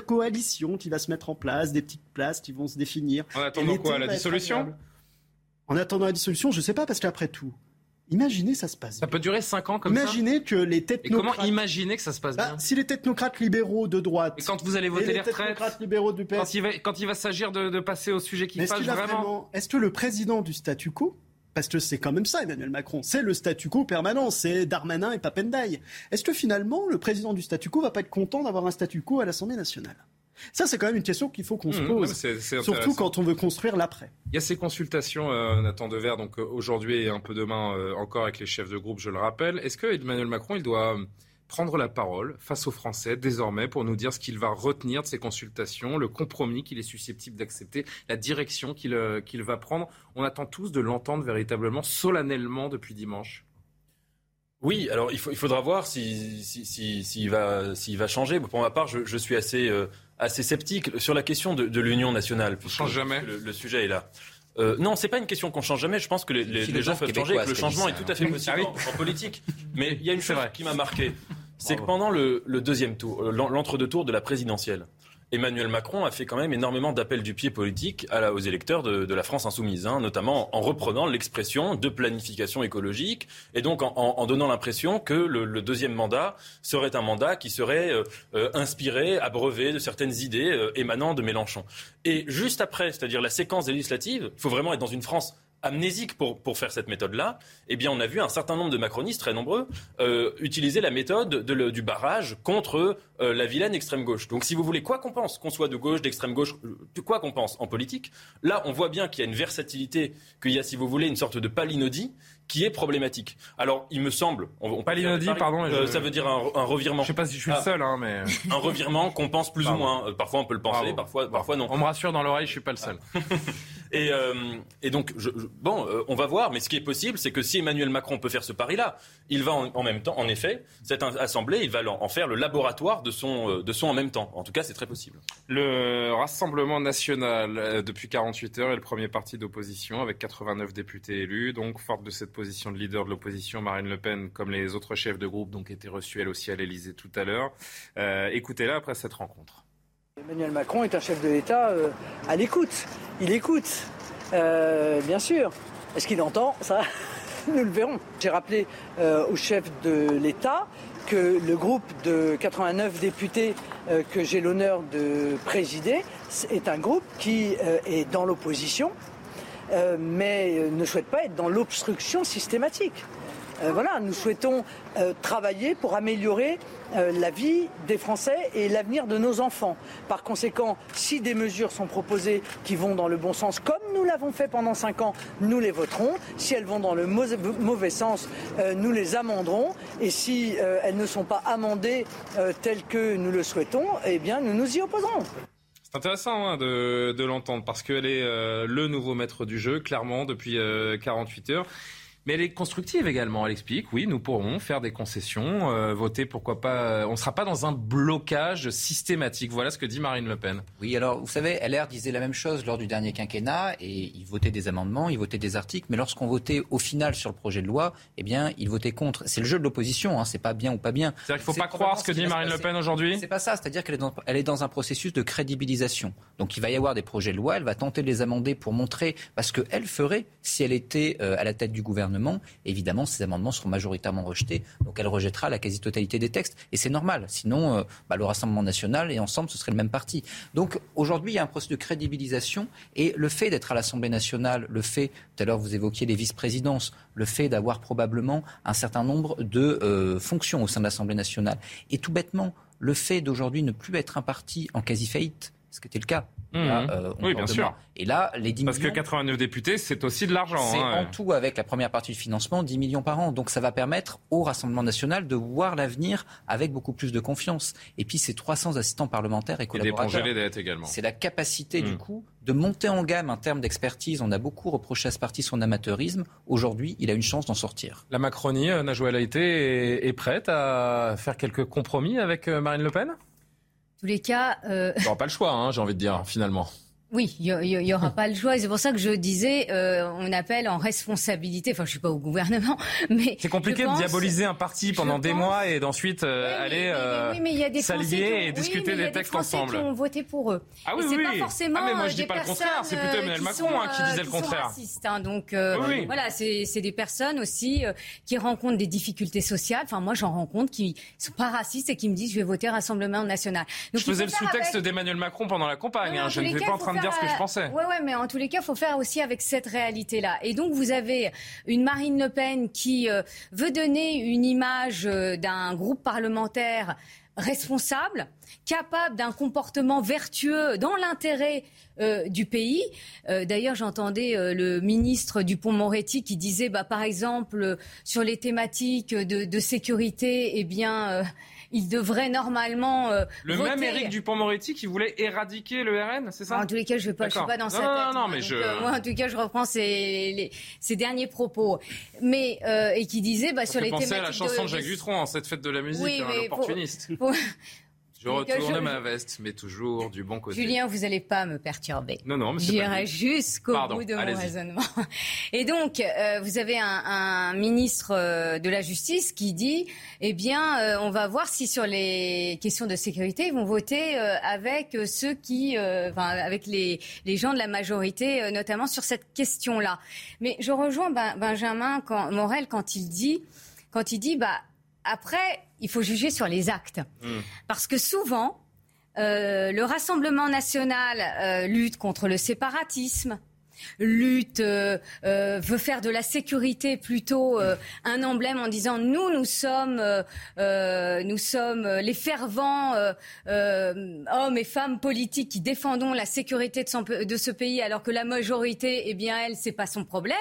coalition qui va se mettre en place des petites places qui vont se définir. En attendant quoi La dissolution? En attendant la dissolution, je ne sais pas, parce qu'après tout, Imaginez, ça se passe. Ça peut durer 5 ans comme ça. Imaginez que les technocrates. Et comment imaginer que ça se passe bah, bien? Si les technocrates libéraux de droite. Et quand vous allez voter les, retraites. libéraux du PS. Quand il va, quand il va s'agir de, passer au sujet qui passe vraiment. Est-ce que le président du statu quo parce que c'est quand même ça, Emmanuel Macron. C'est le statu quo permanent. C'est Darmanin et Papendaï. Est-ce que finalement, le président du statu quo va pas être content d'avoir un statu quo à l'Assemblée nationale? Ça, c'est quand même une question qu'il faut qu'on se mmh, pose, surtout quand on veut construire l'après. Il y a ces consultations, euh, Nathan Dever, donc euh, aujourd'hui et un peu demain euh, encore avec les chefs de groupe, je le rappelle. Est-ce que Emmanuel Macron, il doit prendre la parole face aux Français désormais pour nous dire ce qu'il va retenir de ces consultations, le compromis qu'il est susceptible d'accepter, la direction qu'il va prendre? On attend tous de l'entendre véritablement, solennellement depuis dimanche. Oui, alors il, faudra voir s'il va, va changer. Pour ma part, je, suis assez, assez sceptique sur la question de, l'union nationale. On change jamais. Le, sujet est là. Euh, non, c'est pas une question qu'on change jamais. Je pense que les, gens peuvent changer. Que le changement est tout à fait possible en, politique. Mais il y a une chose qui m'a marqué, c'est que pendant le, le deuxième tour, l'entre-deux tours de la présidentielle, Emmanuel Macron a fait quand même énormément d'appels du pied politique aux électeurs de, la France insoumise, hein, notamment en reprenant l'expression de planification écologique et donc en, donnant l'impression que le, deuxième mandat serait un mandat qui serait euh, euh, inspiré, abreuvé de certaines idées euh, émanant de Mélenchon. Et juste après, c'est-à-dire la séquence législative, il faut vraiment être dans une France amnésique pour, pour faire cette méthode-là, eh bien, on a vu un certain nombre de macronistes, très nombreux, euh, utiliser la méthode de du barrage contre euh, la vilaine extrême gauche. Donc, si vous voulez, quoi qu'on pense, qu'on soit de gauche, d'extrême gauche, euh, quoi qu'on pense en politique, là, on voit bien qu'il y a une versatilité, qu'il y a, si vous voulez, une sorte de palinodie qui est problématique. Alors, il me semble, on, palinodie, pardon, euh, ça veut dire un, un, revirement. Je sais pas si je suis le ah. seul, hein, mais un revirement qu'on pense plus ou moins. parfois, on peut le penser, parfois, parfois non. On me rassure dans l'oreille, je suis pas le seul. Et, euh, et donc, je, bon, euh, on va voir, mais ce qui est possible, c'est que si Emmanuel Macron peut faire ce pari-là, il va en, même temps, en effet, cette assemblée, il va en faire le laboratoire de son, euh, de son en même temps. En tout cas, c'est très possible. Le Rassemblement national, depuis 48 heures, est le premier parti d'opposition avec 89 députés élus. Donc, forte de cette position de leader de l'opposition, Marine Le Pen, comme les autres chefs de groupe, donc était reçue elle aussi à l'Elysée tout à l'heure. Écoutez-la après cette rencontre. Emmanuel Macron est un chef de l'État euh, à l'écoute. Il écoute, euh, bien sûr. Est-ce qu'il entend Ça, nous le verrons. J'ai rappelé euh, au chef de l'État que le groupe de 89 députés que j'ai l'honneur de présider est un groupe qui est dans l'opposition, mais ne souhaite pas être dans l'obstruction systématique. Euh, voilà, nous souhaitons euh, travailler pour améliorer euh, la vie des Français et l'avenir de nos enfants. Par conséquent, si des mesures sont proposées qui vont dans le bon sens, comme nous l'avons fait pendant cinq ans, nous les voterons. Si elles vont dans le mauvais sens, nous les amenderons. Et si elles ne sont pas amendées telles que nous le souhaitons, eh bien, nous nous y opposerons. C'est intéressant hein, de, l'entendre parce qu'elle est le nouveau maître du jeu, clairement, depuis 48 heures. Mais elle est constructive également. Elle explique, oui, nous pourrons faire des concessions, euh, voter, pourquoi pas. Euh, on ne sera pas dans un blocage systématique. Voilà ce que dit Marine Le Pen. Oui, alors vous savez, LR disait la même chose lors du dernier quinquennat et il votait des amendements, il votait des articles, mais lorsqu'on votait au final sur le projet de loi, eh bien, il votait contre. C'est le jeu de l'opposition, hein, c'est pas bien ou pas bien. C'est-à-dire qu'il ne faut pas croire ce que dit Marine Le Pen aujourd'hui? C'est pas ça, c'est-à-dire qu'elle est, dans, elle est dans un processus de crédibilisation. Donc il va y avoir des projets de loi, elle va tenter de les amender pour montrer, parce qu'elle ferait si elle était euh, à la tête du gouvernement évidemment, ces amendements seront majoritairement rejetés. Donc elle rejettera la quasi-totalité des textes. Et c'est normal. Sinon, euh, bah, le Rassemblement national et ensemble, ce serait le même parti. Donc aujourd'hui, il y a un processus de crédibilisation. Et le fait d'être à l'Assemblée nationale, le fait, tout à l'heure vous évoquiez les vice-présidences, le fait d'avoir probablement un certain nombre de euh, fonctions au sein de l'Assemblée nationale. Et tout bêtement, le fait d'aujourd'hui ne plus être un parti en quasi-faillite, ce qui était le cas Mmh. Euh, oui, bien sûr. Et là, les 10 Parce que 89 députés, c'est aussi de l'argent. C'est hein, en tout, avec la première partie du financement, 10 millions par an. Donc ça va permettre au Rassemblement national de voir l'avenir avec beaucoup plus de confiance. Et puis ces 300 assistants parlementaires et collaborateurs. Et les dettes également. C'est la capacité, du mmh. coup, de monter en gamme en termes d'expertise. On a beaucoup reproché à ce parti son amateurisme. Aujourd'hui, il a une chance d'en sortir. La Macronie, euh, Najwa Laïté, est prête à faire quelques compromis avec euh, Marine Le Pen? Tous les cas. Euh... pas le choix, hein, j'ai envie de dire, finalement. Oui, il n'y aura pas le choix. C'est pour ça que je disais, euh, on appelle en responsabilité. Enfin, je suis pas au gouvernement, mais c'est compliqué de diaboliser un parti pendant des mois et d'ensuite euh, aller euh, s'allier et discuter des, textes ensemble. Qui ont voté pour eux. Ah oui, et oui, pas forcément ah, mais moi je dis pas le contraire. C'est plutôt Emmanuel Macron hein, qui disait le contraire. Racistes, hein, donc voilà, c'est des personnes aussi qui rencontrent des difficultés sociales. Enfin, moi, j'en rencontre qui sont pas racistes et qui me disent je vais voter Rassemblement National. Donc, je faisais le sous-texte d'Emmanuel Macron pendant la campagne. Hein, je ne pas en train de dire. Ouais, ouais, mais en tous les cas, il faut faire aussi avec cette réalité-là. Et donc, vous avez une Marine Le Pen qui euh, veut donner une image euh, d'un groupe parlementaire responsable, capable d'un comportement vertueux dans l'intérêt euh, du pays. D'ailleurs, j'entendais le ministre Dupont-Moretti qui disait, bah, par exemple, sur les thématiques de, de sécurité, eh bien il devrait normalement euh, le même Éric Dupont-Moretti qui voulait éradiquer le RN, c'est ça? En tous les cas, je ne suis pas dans sa tête. Non, non, mais je... Euh, moi, en tout cas, je reprends ses, derniers propos, mais euh, et qui disait bah, sur les thématiques. à la chanson de, Jacques Dutronc cette fête de la musique, oui, hein, l'opportuniste. Je retourne ma veste, mais toujours du bon côté. Julien, vous n'allez pas me perturber. Non, non, mais J'irai jusqu'au bout de mon raisonnement. Et donc, euh, vous avez un, ministre euh, de la Justice qui dit, eh bien, euh, on va voir si sur les questions de sécurité, ils vont voter avec ceux qui, enfin, avec les, les, gens de la majorité, notamment sur cette question-là. Mais je rejoins ben, Benjamin quand, Morel quand il dit, quand il dit, bah, après, il faut juger sur les actes. Hmm. Parce que souvent, euh, le Rassemblement national euh, lutte contre le séparatisme, lutte, euh, euh, veut faire de la sécurité plutôt euh, un emblème en disant nous, nous sommes, nous sommes les fervents hommes et femmes politiques qui défendons la sécurité de, ce pays, alors que la majorité, eh bien, elle, c'est pas son problème.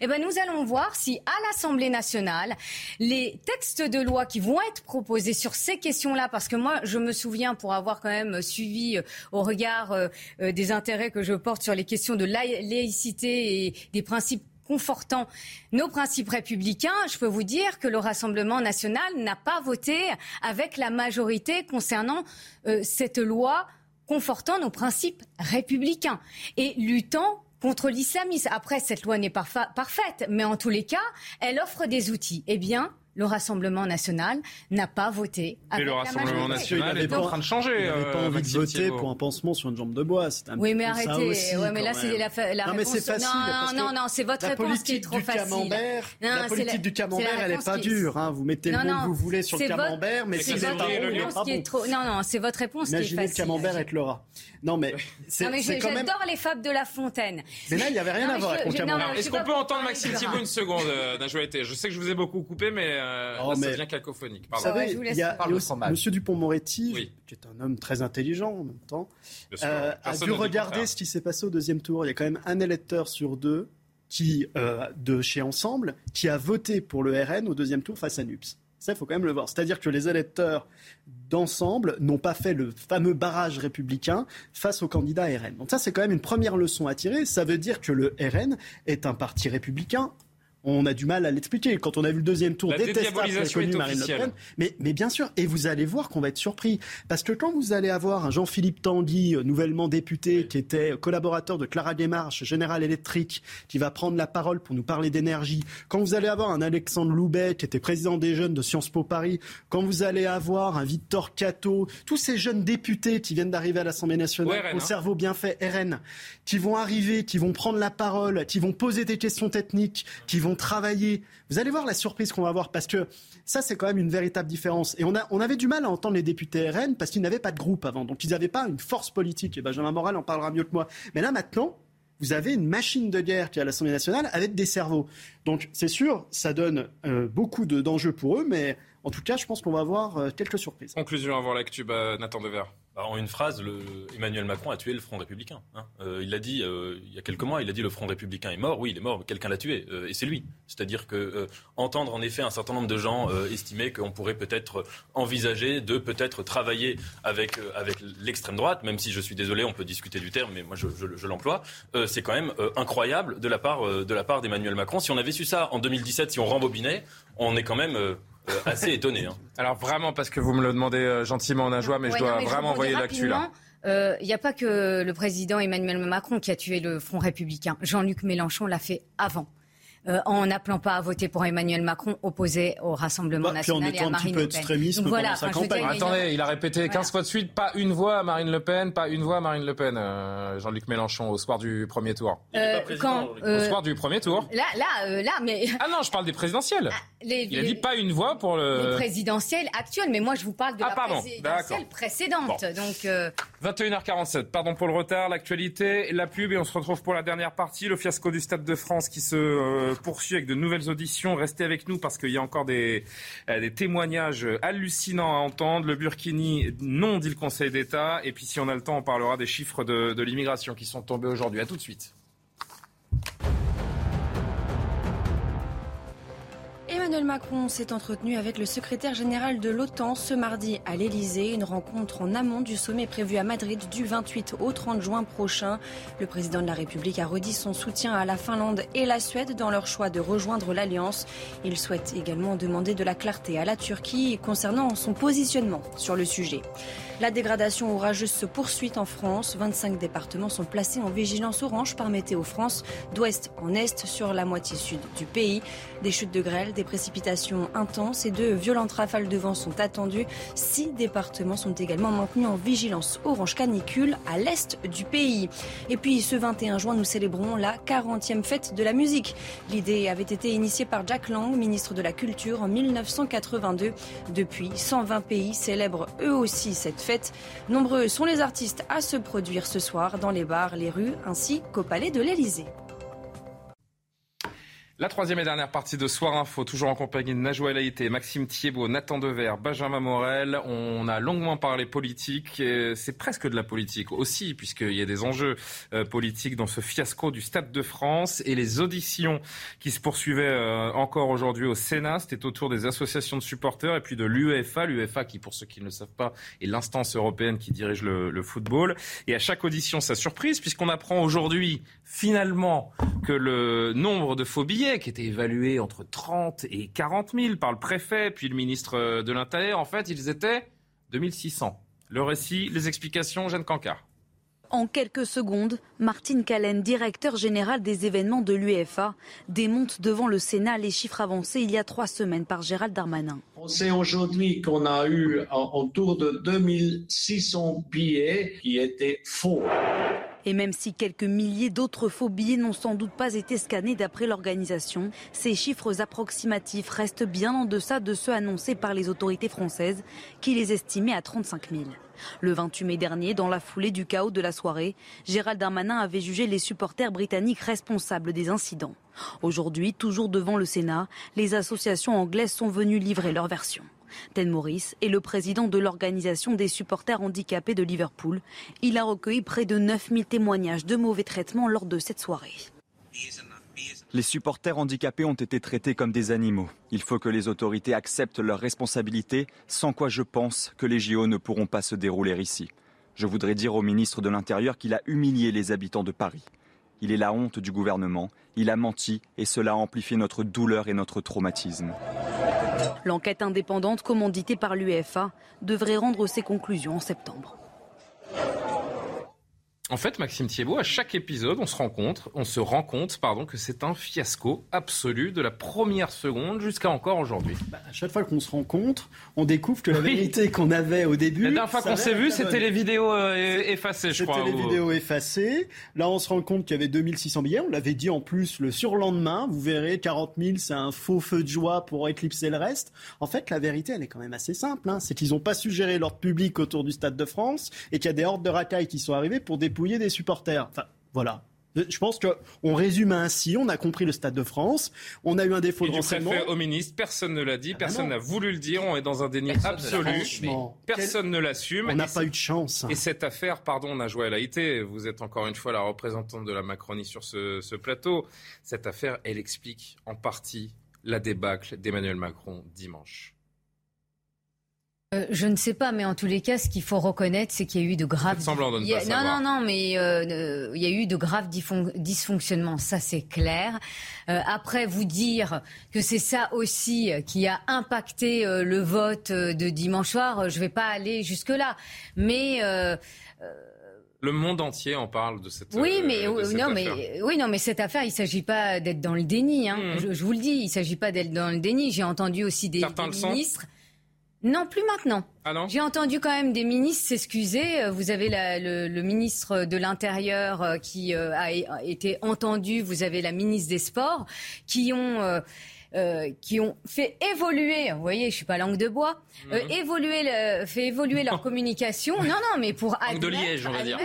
Eh ben, nous allons voir si à l'Assemblée nationale, les textes de loi qui vont être proposés sur ces questions-là, parce que moi, je me souviens pour avoir quand même suivi au regard des intérêts que je porte sur les questions de laïcité et des principes confortant nos principes républicains, je peux vous dire que le Rassemblement national n'a pas voté avec la majorité concernant euh, cette loi confortant nos principes républicains et luttant contre l'islamisme. Après, cette loi n'est pas parfaite, mais en tous les cas, elle offre des outils. Eh bien, le Rassemblement national n'a pas voté. Avec le Rassemblement national est en train de changer. Il n'avait pas euh, envie de voter pour un pansement sur une jambe de bois. Un oui, mais arrêtez. Aussi, ouais, mais là, c'est la, la non, réponse. Mais facile, non, non, non, c'est votre réponse qui est trop facile. la politique du camembert, elle n'est pas dure. Hein. Vous mettez le mot que vous voulez sur le camembert, mais c'est votre réponse qui est trop. Non, non, c'est votre réponse qui est facile. Imaginez le camembert être le rat. Non, mais c'est J'adore les fables de La Fontaine. Mais là, il n'y avait rien à voir avec le camembert. Est-ce qu'on peut entendre Maxime Thibault une seconde, Najouette Je sais que je vous ai beaucoup coupé, mais cacophonique. Vous savez, il y a, Monsieur Dupont-Moretti, qui est un homme très intelligent en même temps, euh, a dû regarder ce qui s'est passé au deuxième tour. Il y a quand même un électeur sur deux qui, euh, de chez Ensemble qui a voté pour le RN au deuxième tour face à NUPS. Ça, il faut quand même le voir. C'est-à-dire que les électeurs d'ensemble n'ont pas fait le fameux barrage républicain face au candidat RN. Donc ça, c'est quand même une première leçon à tirer. Ça veut dire que le RN est un parti républicain on a du mal à l'expliquer. Quand on a vu le deuxième tour, détestable connu Marine Le Pen. Mais, mais bien sûr, et vous allez voir qu'on va être surpris. Parce que quand vous allez avoir un Jean-Philippe Tanguy, euh, nouvellement député, qui était collaborateur de Clara Desmarches, Général Electric, qui va prendre la parole pour nous parler d'énergie, quand vous allez avoir un Alexandre Loubet, qui était président des jeunes de Sciences Po Paris, quand vous allez avoir un Victor Cato, tous ces jeunes députés qui viennent d'arriver à l'Assemblée nationale, au hein. cerveau bien fait, RN, qui vont arriver, qui vont prendre la parole, qui vont poser des questions techniques, qui vont travailler. Vous allez voir la surprise qu'on va avoir parce que ça, c'est quand même une véritable différence. Et on, a, on avait du mal à entendre les députés RN parce qu'ils n'avaient pas de groupe avant. Donc, ils n'avaient pas une force politique. Et Benjamin Moral en parlera mieux que moi. Mais là, maintenant, vous avez une machine de guerre qui est à l'Assemblée nationale avec des cerveaux. Donc, c'est sûr, ça donne euh, beaucoup d'enjeux pour eux. Mais en tout cas, je pense qu'on va avoir euh, quelques surprises. Conclusion avant l'actu, bah, Nathan Dever. Bah, en une phrase, Emmanuel Macron a tué le Front républicain. Hein. Euh, il l'a dit euh, il y a quelques mois, il a dit le Front républicain est mort. Oui, il est mort, mais quelqu'un l'a tué, euh, et c'est lui. C'est-à-dire que entendre en effet un certain nombre de gens estimer qu'on pourrait peut-être envisager de peut-être travailler avec avec l'extrême droite, même si je suis désolé, on peut discuter du terme, mais moi je, je, je l'emploie. c'est quand même incroyable de la part de la part d'Emmanuel Macron. Si on avait su ça en 2017, si on rembobinait, on est quand même euh, assez étonné. Hein. Alors vraiment, parce que vous me le demandez euh, gentiment en joie, mais je dois vraiment envoyer l'actu là. Il euh, n'y a pas que le président Emmanuel Macron qui a tué le Front républicain. Jean-Luc Mélenchon l'a fait avant. Euh, en n'appelant pas à voter pour Emmanuel Macron opposé au Rassemblement bah, national et à Marine Le Pen. voilà, sa campagne. Attendez, il a répété 15 fois de suite, pas une voix à Marine Le Pen, pas une voix à Marine LePen, euh, Jean-Luc Mélenchon, au soir du premier tour. Euh, quand, au soir du premier tour. Là, là, là, mais... Ah non, je parle des présidentielles. Ah, il a dit pas une voix pour le... Les présidentielles actuelles, mais moi je vous parle de ah, la pardon, présidentielle précédente. Donc, 21h47, pardon pour le retard, l'actualité, la pub, et on se retrouve pour la dernière partie, le fiasco du Stade de France qui se poursuit avec de nouvelles auditions. Restez avec nous parce qu'il y a encore des, euh, des témoignages hallucinants à entendre. Le Burkini, non, dit le Conseil d'État. Et puis si on a le temps, on parlera des chiffres de l'immigration qui sont tombés aujourd'hui. À tout de suite. Emmanuel Macron s'est entretenu avec le secrétaire général de l'OTAN ce mardi à l'Elysée, une rencontre en amont du sommet prévu à Madrid du 28 au 30 juin prochain. Le président de la République a redit son soutien à la Finlande et la Suède dans leur choix de rejoindre l'Alliance. Il souhaite également demander de la clarté à la Turquie concernant son positionnement sur le sujet. La dégradation orageuse se poursuit en France. 25 départements sont placés en vigilance orange par Météo France, d'ouest en est sur la moitié sud du pays. Des chutes de grêle, des précipitations intenses et de violentes rafales de vent sont attendues. Six départements sont également maintenus en vigilance orange canicule à l'est du pays. Et puis ce 21 juin, nous célébrons la 40e fête de la musique. L'idée avait été initiée par Jack Lang, ministre de la Culture, en 1982. Depuis, 120 pays célèbrent eux aussi cette fête. Nombreux sont les artistes à se produire ce soir dans les bars, les rues ainsi qu'au palais de l'Elysée. La troisième et dernière partie de Soir Info, toujours en compagnie de Najwa Laïté, Maxime Thiebaud, Nathan Dever, Benjamin Morel. On a longuement parlé politique. C'est presque de la politique aussi, puisqu'il y a des enjeux euh, politiques dans ce fiasco du Stade de France et les auditions qui se poursuivaient euh, encore aujourd'hui au Sénat. C'était autour des associations de supporters et puis de l'UEFA. L'UEFA qui, pour ceux qui ne le savent pas, est l'instance européenne qui dirige le, le football. Et à chaque audition, sa surprise, puisqu'on apprend aujourd'hui, finalement, que le nombre de faux billets qui était évalué entre 30 et 40 000 par le préfet, puis le ministre de l'Intérieur. En fait, ils étaient 2600. Le récit, les explications, Jeanne Cancard. En quelques secondes, Martine Callen, directeur général des événements de l'UEFA, démonte devant le Sénat les chiffres avancés il y a trois semaines par Gérald Darmanin. On sait aujourd'hui qu'on a eu autour de 2600 billets qui étaient faux. Et même si quelques milliers d'autres faux billets n'ont sans doute pas été scannés d'après l'organisation, ces chiffres approximatifs restent bien en deçà de ceux annoncés par les autorités françaises, qui les estimaient à 35 000. Le 28 mai dernier, dans la foulée du chaos de la soirée, Gérald Darmanin avait jugé les supporters britanniques responsables des incidents. Aujourd'hui, toujours devant le Sénat, les associations anglaises sont venues livrer leur version. Ted Morris est le président de l'organisation des supporters handicapés de Liverpool. Il a recueilli près de 9000 témoignages de mauvais traitements lors de cette soirée. Les supporters handicapés ont été traités comme des animaux. Il faut que les autorités acceptent leurs responsabilités, sans quoi je pense que les JO ne pourront pas se dérouler ici. Je voudrais dire au ministre de l'Intérieur qu'il a humilié les habitants de Paris. Il est la honte du gouvernement, il a menti et cela a amplifié notre douleur et notre traumatisme. L'enquête indépendante commanditée par l'UEFA devrait rendre ses conclusions en septembre. En fait, Maxime Thiebaud, à chaque épisode, on se rend compte, on se rend compte pardon, que c'est un fiasco absolu de la première seconde jusqu'à encore aujourd'hui. Bah, à chaque fois qu'on se rend compte, on découvre que la vérité qu'on avait au début. La dernière fois qu'on s'est vu, c'était les vidéos euh, effacées, je crois. C'était les vidéos effacées. Là, on se rend compte qu'il y avait 2600 billets. On l'avait dit en plus le surlendemain. Vous verrez, 40 000, c'est un faux feu de joie pour éclipser le reste. En fait, la vérité, elle est quand même assez simple. Hein. C'est qu'ils n'ont pas su gérer l'ordre public autour du Stade de France et qu'il y a des hordes de racailles qui sont arrivées pour dépouiller des supporters. Enfin, voilà. Je pense qu'on résume ainsi. On a compris le Stade de France. On a eu un défaut de renseignement. au ministre, personne ne l'a dit, ah personne n'a voulu le dire. On est dans un déni absolu. Personne ne l'assume. On n'a pas eu de chance. Et cette affaire, pardon, on a joué à l'AIT. Vous êtes encore une fois la représentante de la Macronie sur ce, ce plateau. Cette affaire, elle explique en partie la débâcle d'Emmanuel Macron dimanche. Euh, je ne sais pas, mais en tous les cas, ce qu'il faut reconnaître, c'est qu'il y a eu de graves. Semblant de ne pas non, non, non, mais euh, il y a eu de graves dysfonctionnements, ça c'est clair. Euh, après, vous dire que c'est ça aussi qui a impacté le vote de dimanche soir, je ne vais pas aller jusque là, mais. le monde entier en parle de cette. Oui, mais non, mais oui, non, mais cette affaire, il s'agit pas d'être dans le déni. Hein. Mmh. Je, vous le dis, il s'agit pas d'être dans le déni. J'ai entendu aussi des, des ministres. Non, plus maintenant. Ah J'ai entendu quand même des ministres s'excuser. Euh, vous avez le, ministre de l'Intérieur euh, qui euh, a été entendu. Vous avez la ministre des Sports qui ont... qui ont fait évoluer, vous voyez, je suis pas langue de bois, mhm. évoluer, fait évoluer leur communication. Non, non, mais pour admettre, de Liège, on va dire.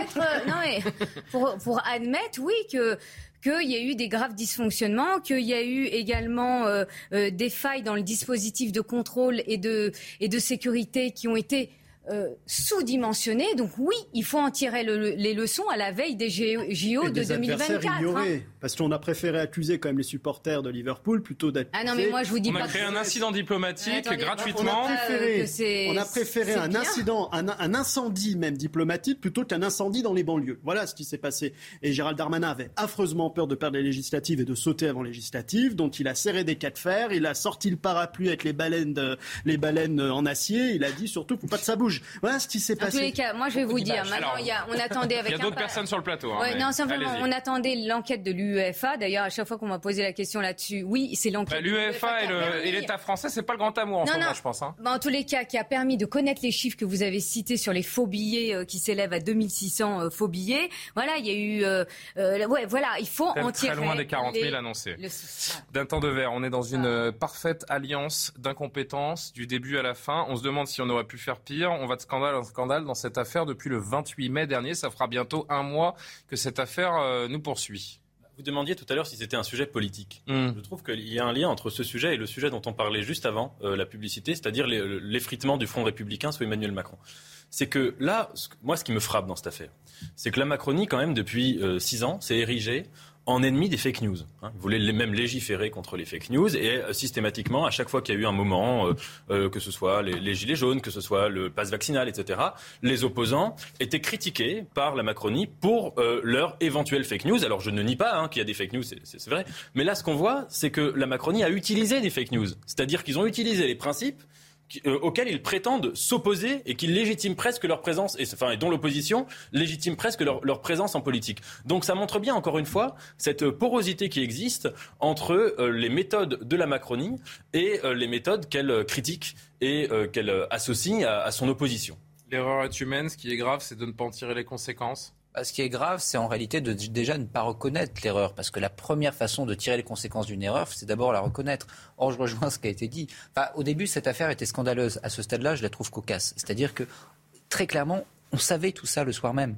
non, mais pour, pour admettre, oui, que qu'il y a eu des graves dysfonctionnements, qu'il y a eu également euh, euh, des failles dans le dispositif de contrôle et de, et de sécurité qui ont été euh, sous-dimensionné. Donc oui, il faut en tirer les leçons à la veille des JO, de 2024. Hein. Parce qu'on a préféré accuser quand même les supporters de Liverpool plutôt d'être. Ah non, mais moi je vous dis on a créé un incident diplomatique gratuitement. On a préféré, on a préféré un incident, un, incendie même diplomatique plutôt qu'un incendie dans les banlieues. Voilà ce qui s'est passé. Et Gérald Darmanin avait affreusement peur de perdre les législatives et de sauter avant les législatives. Donc il a serré des cas de fer, il a sorti le parapluie avec les baleines, les baleines en acier. Il a dit surtout, faut pas que ça bouge. Voilà ce qui s'est passé. En tous les cas, moi je vais vous dire, maintenant, il y a, on attendait avec. Il y a d'autres personnes sur le plateau. Hein, non, simplement, on attendait l'enquête de l'UEFA. D'ailleurs, à chaque fois qu'on m'a posé la question là-dessus, oui, c'est l'enquête. Bah, L'UEFA et l'État français, c'est pas le grand amour en ce moment, je pense. Hein. Bah, en tous les cas, qui a permis de connaître les chiffres que vous avez cités sur les faux billets euh, qui s'élèvent à 2600 euh, faux billets. Voilà, il y a eu. Euh, ouais, voilà, il faut en tirer. Très loin des 40 000 annoncés. D'un temps de verre, on est dans une parfaite alliance d'incompétence du début à la fin. On se demande si on aurait pu faire pire. On va de scandale en scandale dans cette affaire depuis le 28 mai dernier. Ça fera bientôt un mois que cette affaire nous poursuit. Vous demandiez tout à l'heure si c'était un sujet politique. Hmm. Je trouve qu'il y a un lien entre ce sujet et le sujet dont on parlait juste avant euh, la publicité, c'est-à-dire l'effritement du Front républicain sous Emmanuel Macron. C'est que là, moi, ce qui me frappe dans cette affaire, c'est que la Macronie, quand même, depuis euh, six ans, s'est érigée en ennemi des fake news. Hein. Vous voulez même légiférer contre les fake news et euh, systématiquement, à chaque fois qu'il y a eu un moment, euh, euh, que ce soit les, gilets jaunes, que ce soit le pass vaccinal, etc., les opposants étaient critiqués par la Macronie pour leur éventuelle fake news. Alors je ne nie pas hein, qu'il y a des fake news, c'est vrai, mais là ce qu'on voit, c'est que la Macronie a utilisé des fake news, c'est-à-dire qu'ils ont utilisé les principes euh, auxquels ils prétendent s'opposer et qui légitiment presque leur présence, et, enfin, et dont l'opposition légitime presque leur, présence en politique. Donc ça montre bien, encore une fois, cette porosité qui existe entre euh, les méthodes de la Macronie et euh, les méthodes qu'elle critique et qu'elle associe à, à son opposition. L'erreur est humaine, ce qui est grave, c'est de ne pas en tirer les conséquences. Bah, ce qui est grave, c'est en réalité de déjà ne pas reconnaître l'erreur, parce que la première façon de tirer les conséquences d'une erreur, c'est d'abord la reconnaître. Or, je rejoins ce qui a été dit. au début, cette affaire était scandaleuse. À ce stade-là, je la trouve cocasse. C'est-à-dire que, très clairement, on savait tout ça le soir même.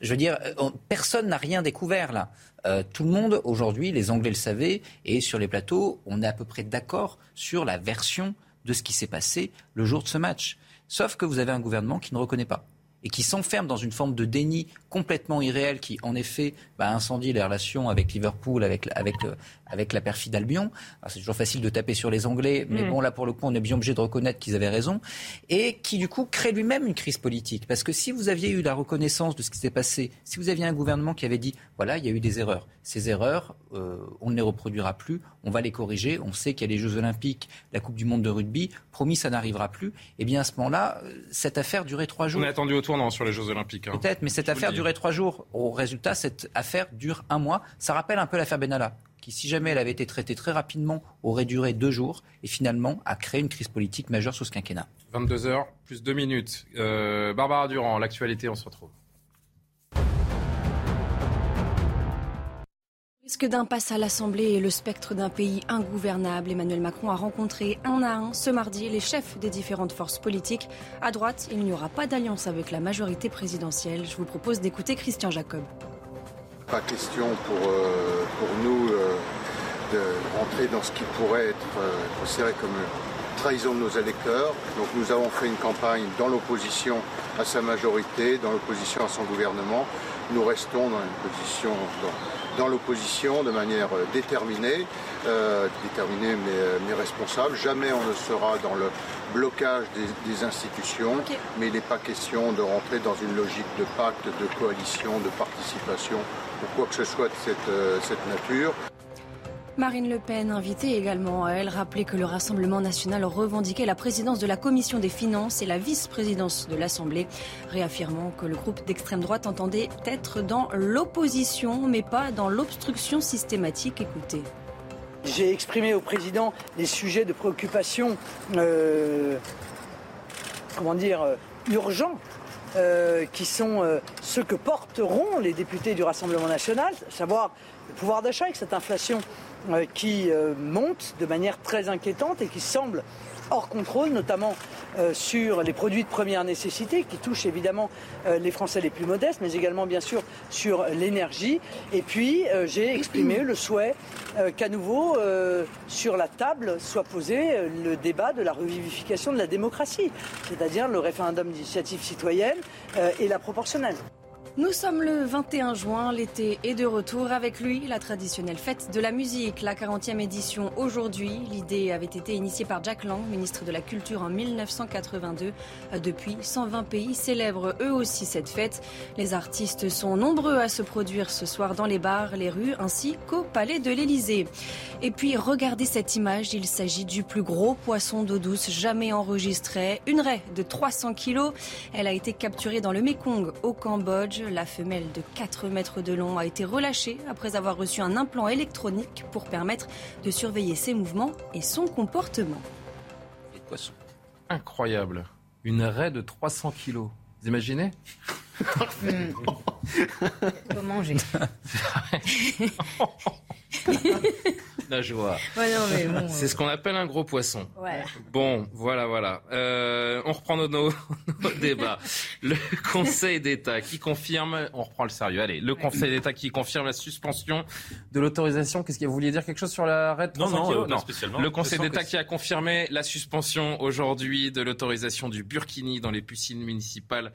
Je veux dire, euh, personne n'a rien découvert là. Euh, tout le monde, aujourd'hui, les Anglais le savaient, et sur les plateaux, on est à peu près d'accord sur la version de ce qui s'est passé le jour de ce match. Sauf que vous avez un gouvernement qui ne reconnaît pas et qui s'enferme dans une forme de déni complètement irréel qui, en effet, bah, incendie les relations avec Liverpool, avec, avec, avec la perfide Albion. C'est toujours facile de taper sur les Anglais, mais mm. bon, là, pour le coup, on est bien obligé de reconnaître qu'ils avaient raison. Et qui, du coup, crée lui-même une crise politique. Parce que si vous aviez eu la reconnaissance de ce qui s'est passé, si vous aviez un gouvernement qui avait dit, voilà, il y a eu des erreurs. Ces erreurs, euh, on ne les reproduira plus, on va les corriger. On sait qu'il y a les Jeux Olympiques, la Coupe du Monde de rugby. Promis, ça n'arrivera plus. Et eh bien, à ce moment-là, euh, cette affaire durait trois jours. On est attendu au tournant sur les Jeux Olympiques. Hein. Peut-être, mais cette affaire durait trois jours. Au résultat, cette affaire dure un mois. Ça rappelle un peu l'affaire Benalla qui, si jamais elle avait été traitée très rapidement, aurait duré deux jours et finalement a créé une crise politique majeure sous ce quinquennat. 22 heures, plus deux minutes. Euh, Barbara Durand, l'actualité, on se retrouve. Risque d'impasse à l'Assemblée et le spectre d'un pays ingouvernable, Emmanuel Macron a rencontré un à un ce mardi les chefs des différentes forces politiques. À droite, il n'y aura pas d'alliance avec la majorité présidentielle. Je vous propose d'écouter Christian Jacob. Pas question pour, euh, pour nous euh, de rentrer dans ce qui pourrait être euh, considéré comme une trahison de nos électeurs. Donc nous avons fait une campagne dans l'opposition à sa majorité, dans l'opposition à son gouvernement. Nous restons dans une position l'opposition de manière déterminée, déterminée mais, responsable. Jamais on ne sera dans le blocage des, institutions, mais il n'est pas question de rentrer dans une logique de pacte, de coalition, de participation ou quoi que ce soit de cette, euh, cette nature. Marine Le Pen, invitée également elle, rappelait que le Rassemblement national revendiquait la présidence de la Commission des finances et la vice-présidence de l'Assemblée, réaffirmant que le groupe d'extrême droite entendait être dans l'opposition, mais pas dans l'obstruction systématique. Écoutez. J'ai exprimé au président les sujets de préoccupation, euh, comment dire, euh, urgents euh, qui sont ceux que porteront les députés du Rassemblement national, à savoir le pouvoir d'achat avec cette inflation qui monte de manière très inquiétante et qui semble hors contrôle, notamment euh, sur les produits de première nécessité qui touchent évidemment euh, les Français les plus modestes, mais également bien sûr sur l'énergie. Et puis euh, j'ai exprimé le souhait qu'à nouveau sur la table soit posé le débat de la revivification de la démocratie, c'est-à-dire le référendum d'initiative citoyenne et la proportionnelle. Nous sommes le 21 juin, l'été est de retour avec lui, la traditionnelle fête de la musique, la 40e édition aujourd'hui. L'idée avait été initiée par Jack Lang, ministre de la Culture en 1982. Depuis, 120 pays célèbrent eux aussi cette fête. Les artistes sont nombreux à se produire ce soir dans les bars, les rues ainsi qu'au palais de l'Élysée. Et puis, regardez cette image, il s'agit du plus gros poisson d'eau douce jamais enregistré. Une raie de 300 kilos. Elle a été capturée dans le Mekong au Cambodge. La femelle de 4 mètres de long a été relâchée après avoir reçu un implant électronique pour permettre de surveiller ses mouvements et son comportement. Les poissons. Incroyable. Une raie de 300 kilos. Vous imaginez hmm. Faut manger. non, Najwa. C'est ce qu'on appelle un gros poisson. Bon, voilà, voilà. Euh, on reprend nos, nos, débats. Le Conseil d'État qui confirme, on reprend le sérieux. Allez, le Conseil d'État qui confirme la suspension de l'autorisation. Qu'est-ce que vous vouliez dire quelque chose sur la RED Non, non, non. Spécialement. Le Conseil d'État qui a confirmé la suspension aujourd'hui de l'autorisation du burkini dans les piscines municipales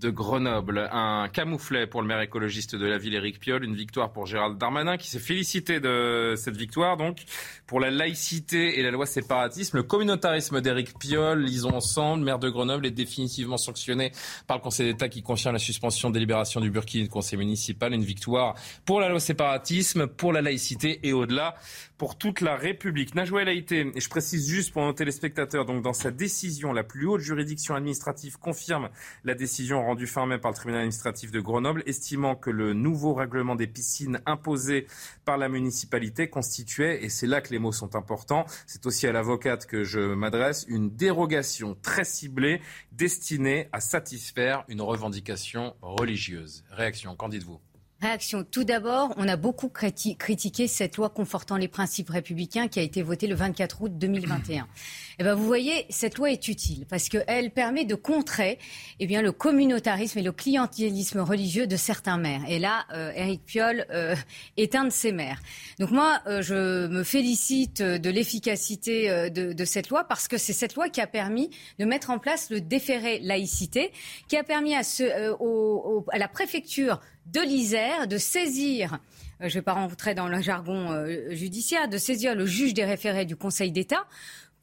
de Grenoble. Un camouflet pour le maire écologiste de la ville, Éric Piolle. Une victoire pour Gérald Darmanin qui s'est félicité de cette victoire. Donc, pour la laïcité et la loi séparatisme, le communautarisme d'Éric Piolle, lisons ensemble, maire de Grenoble, est définitivement sanctionné par le Conseil d'État qui confirme la suspension de délibération du burkini de conseil municipal. Une victoire pour la loi séparatisme, pour la laïcité et au-delà pour toute la République. Najwa Laïté, et je précise juste pour nos téléspectateurs, donc dans sa décision, la plus haute juridiction administrative confirme la décision rendue fin mai par le tribunal administratif de Grenoble, estimant que le nouveau règlement des piscines imposé par la municipalité constituait, et c'est là que les mots sont importants, c'est aussi à l'avocate que je m'adresse, une dérogation très ciblée destinée à satisfaire une revendication religieuse. Réaction, qu'en dites-vous? Réaction. Tout d'abord, on a beaucoup critiqué cette loi confortant les principes républicains qui a été votée le 24 août 2021. Eh ben, vous voyez, cette loi est utile parce qu'elle permet de contrer eh bien, le communautarisme et le clientélisme religieux de certains maires. Et là, euh, Éric Piolle euh, est un de ces maires. Donc moi, euh, je me félicite de l'efficacité euh, de, de, cette loi parce que c'est cette loi qui a permis de mettre en place le déféré laïcité, qui a permis à, ce, au, à la préfecture de l'Isère de saisir je ne vais pas rentrer dans le jargon judiciaire, de saisir le juge des référés du Conseil d'État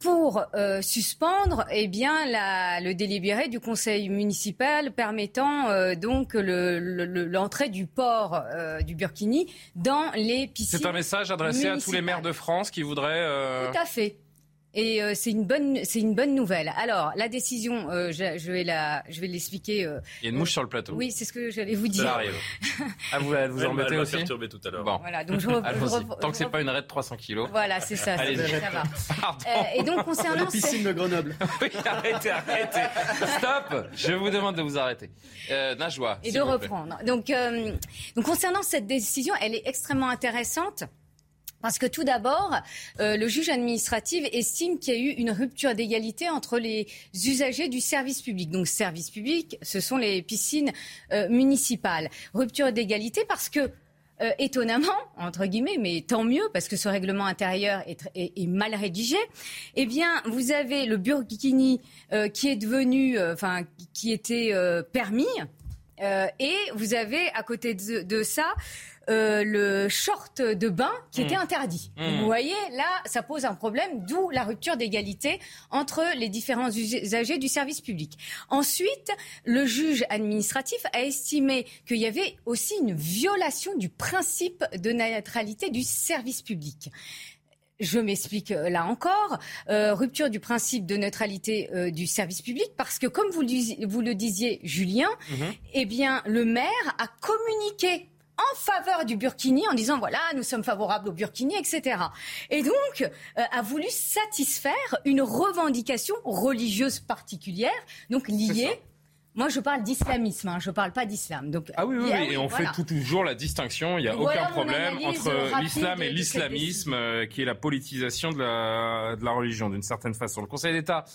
pour euh, suspendre eh bien, la, le délibéré du conseil municipal permettant euh, donc l'entrée le, du port euh, du Burkini dans les piscines. C'est un message adressé à tous les maires de France qui voudraient. Tout à fait. Et euh, c'est une bonne, c'est une bonne nouvelle. Alors la décision, euh, je, je, vais la, je vais l'expliquer. Euh, Il y a une mouche sur le plateau. Oui, c'est ce que j'allais vous dire. Ça arrive. ah vous, elle vous embêtez aussi. Perturbé tout à l'heure. Bon. Voilà, donc je, je Tant que c'est pas une raide de 300 kilos. Voilà, c'est ça. ça, ça va. et donc concernant la piscine de Grenoble. oui, arrêtez, arrêtez. Stop. Je vous demande de vous arrêter. Najwa. Et de reprendre. Donc, donc concernant cette décision, elle est extrêmement intéressante. Parce que tout d'abord, euh, le juge administratif estime qu'il y a eu une rupture d'égalité entre les usagers du service public. Donc, service public, ce sont les piscines euh, municipales. Rupture d'égalité parce que euh, étonnamment, entre guillemets, mais tant mieux parce que ce règlement intérieur est, mal rédigé. Eh bien, vous avez le burkini qui est devenu, enfin, qui était permis, et vous avez à côté de ça euh, le short de bain qui était mmh. interdit. Mmh. Vous voyez, là, ça pose un problème, d'où la rupture d'égalité entre les différents usagers du service public. Ensuite, le juge administratif a estimé qu'il y avait aussi une violation du principe de neutralité du service public. Je m'explique euh, là encore. Euh, rupture du principe de neutralité euh, du service public parce que, comme vous, vous le disiez, Julien, mmh. eh bien, le maire a communiqué en faveur du Burkini en disant voilà, nous sommes favorables au Burkini, etc. Et donc euh, a voulu satisfaire une revendication religieuse particulière, donc liée moi, je parle d'islamisme, hein, je ne parle pas d'islam. Donc, ah oui, oui, oui. et on fait toujours la distinction, il n'y a aucun problème entre l'islam et l'islamisme, euh, qui est la politisation de la, de la religion, d'une certaine façon. Le Conseil d'État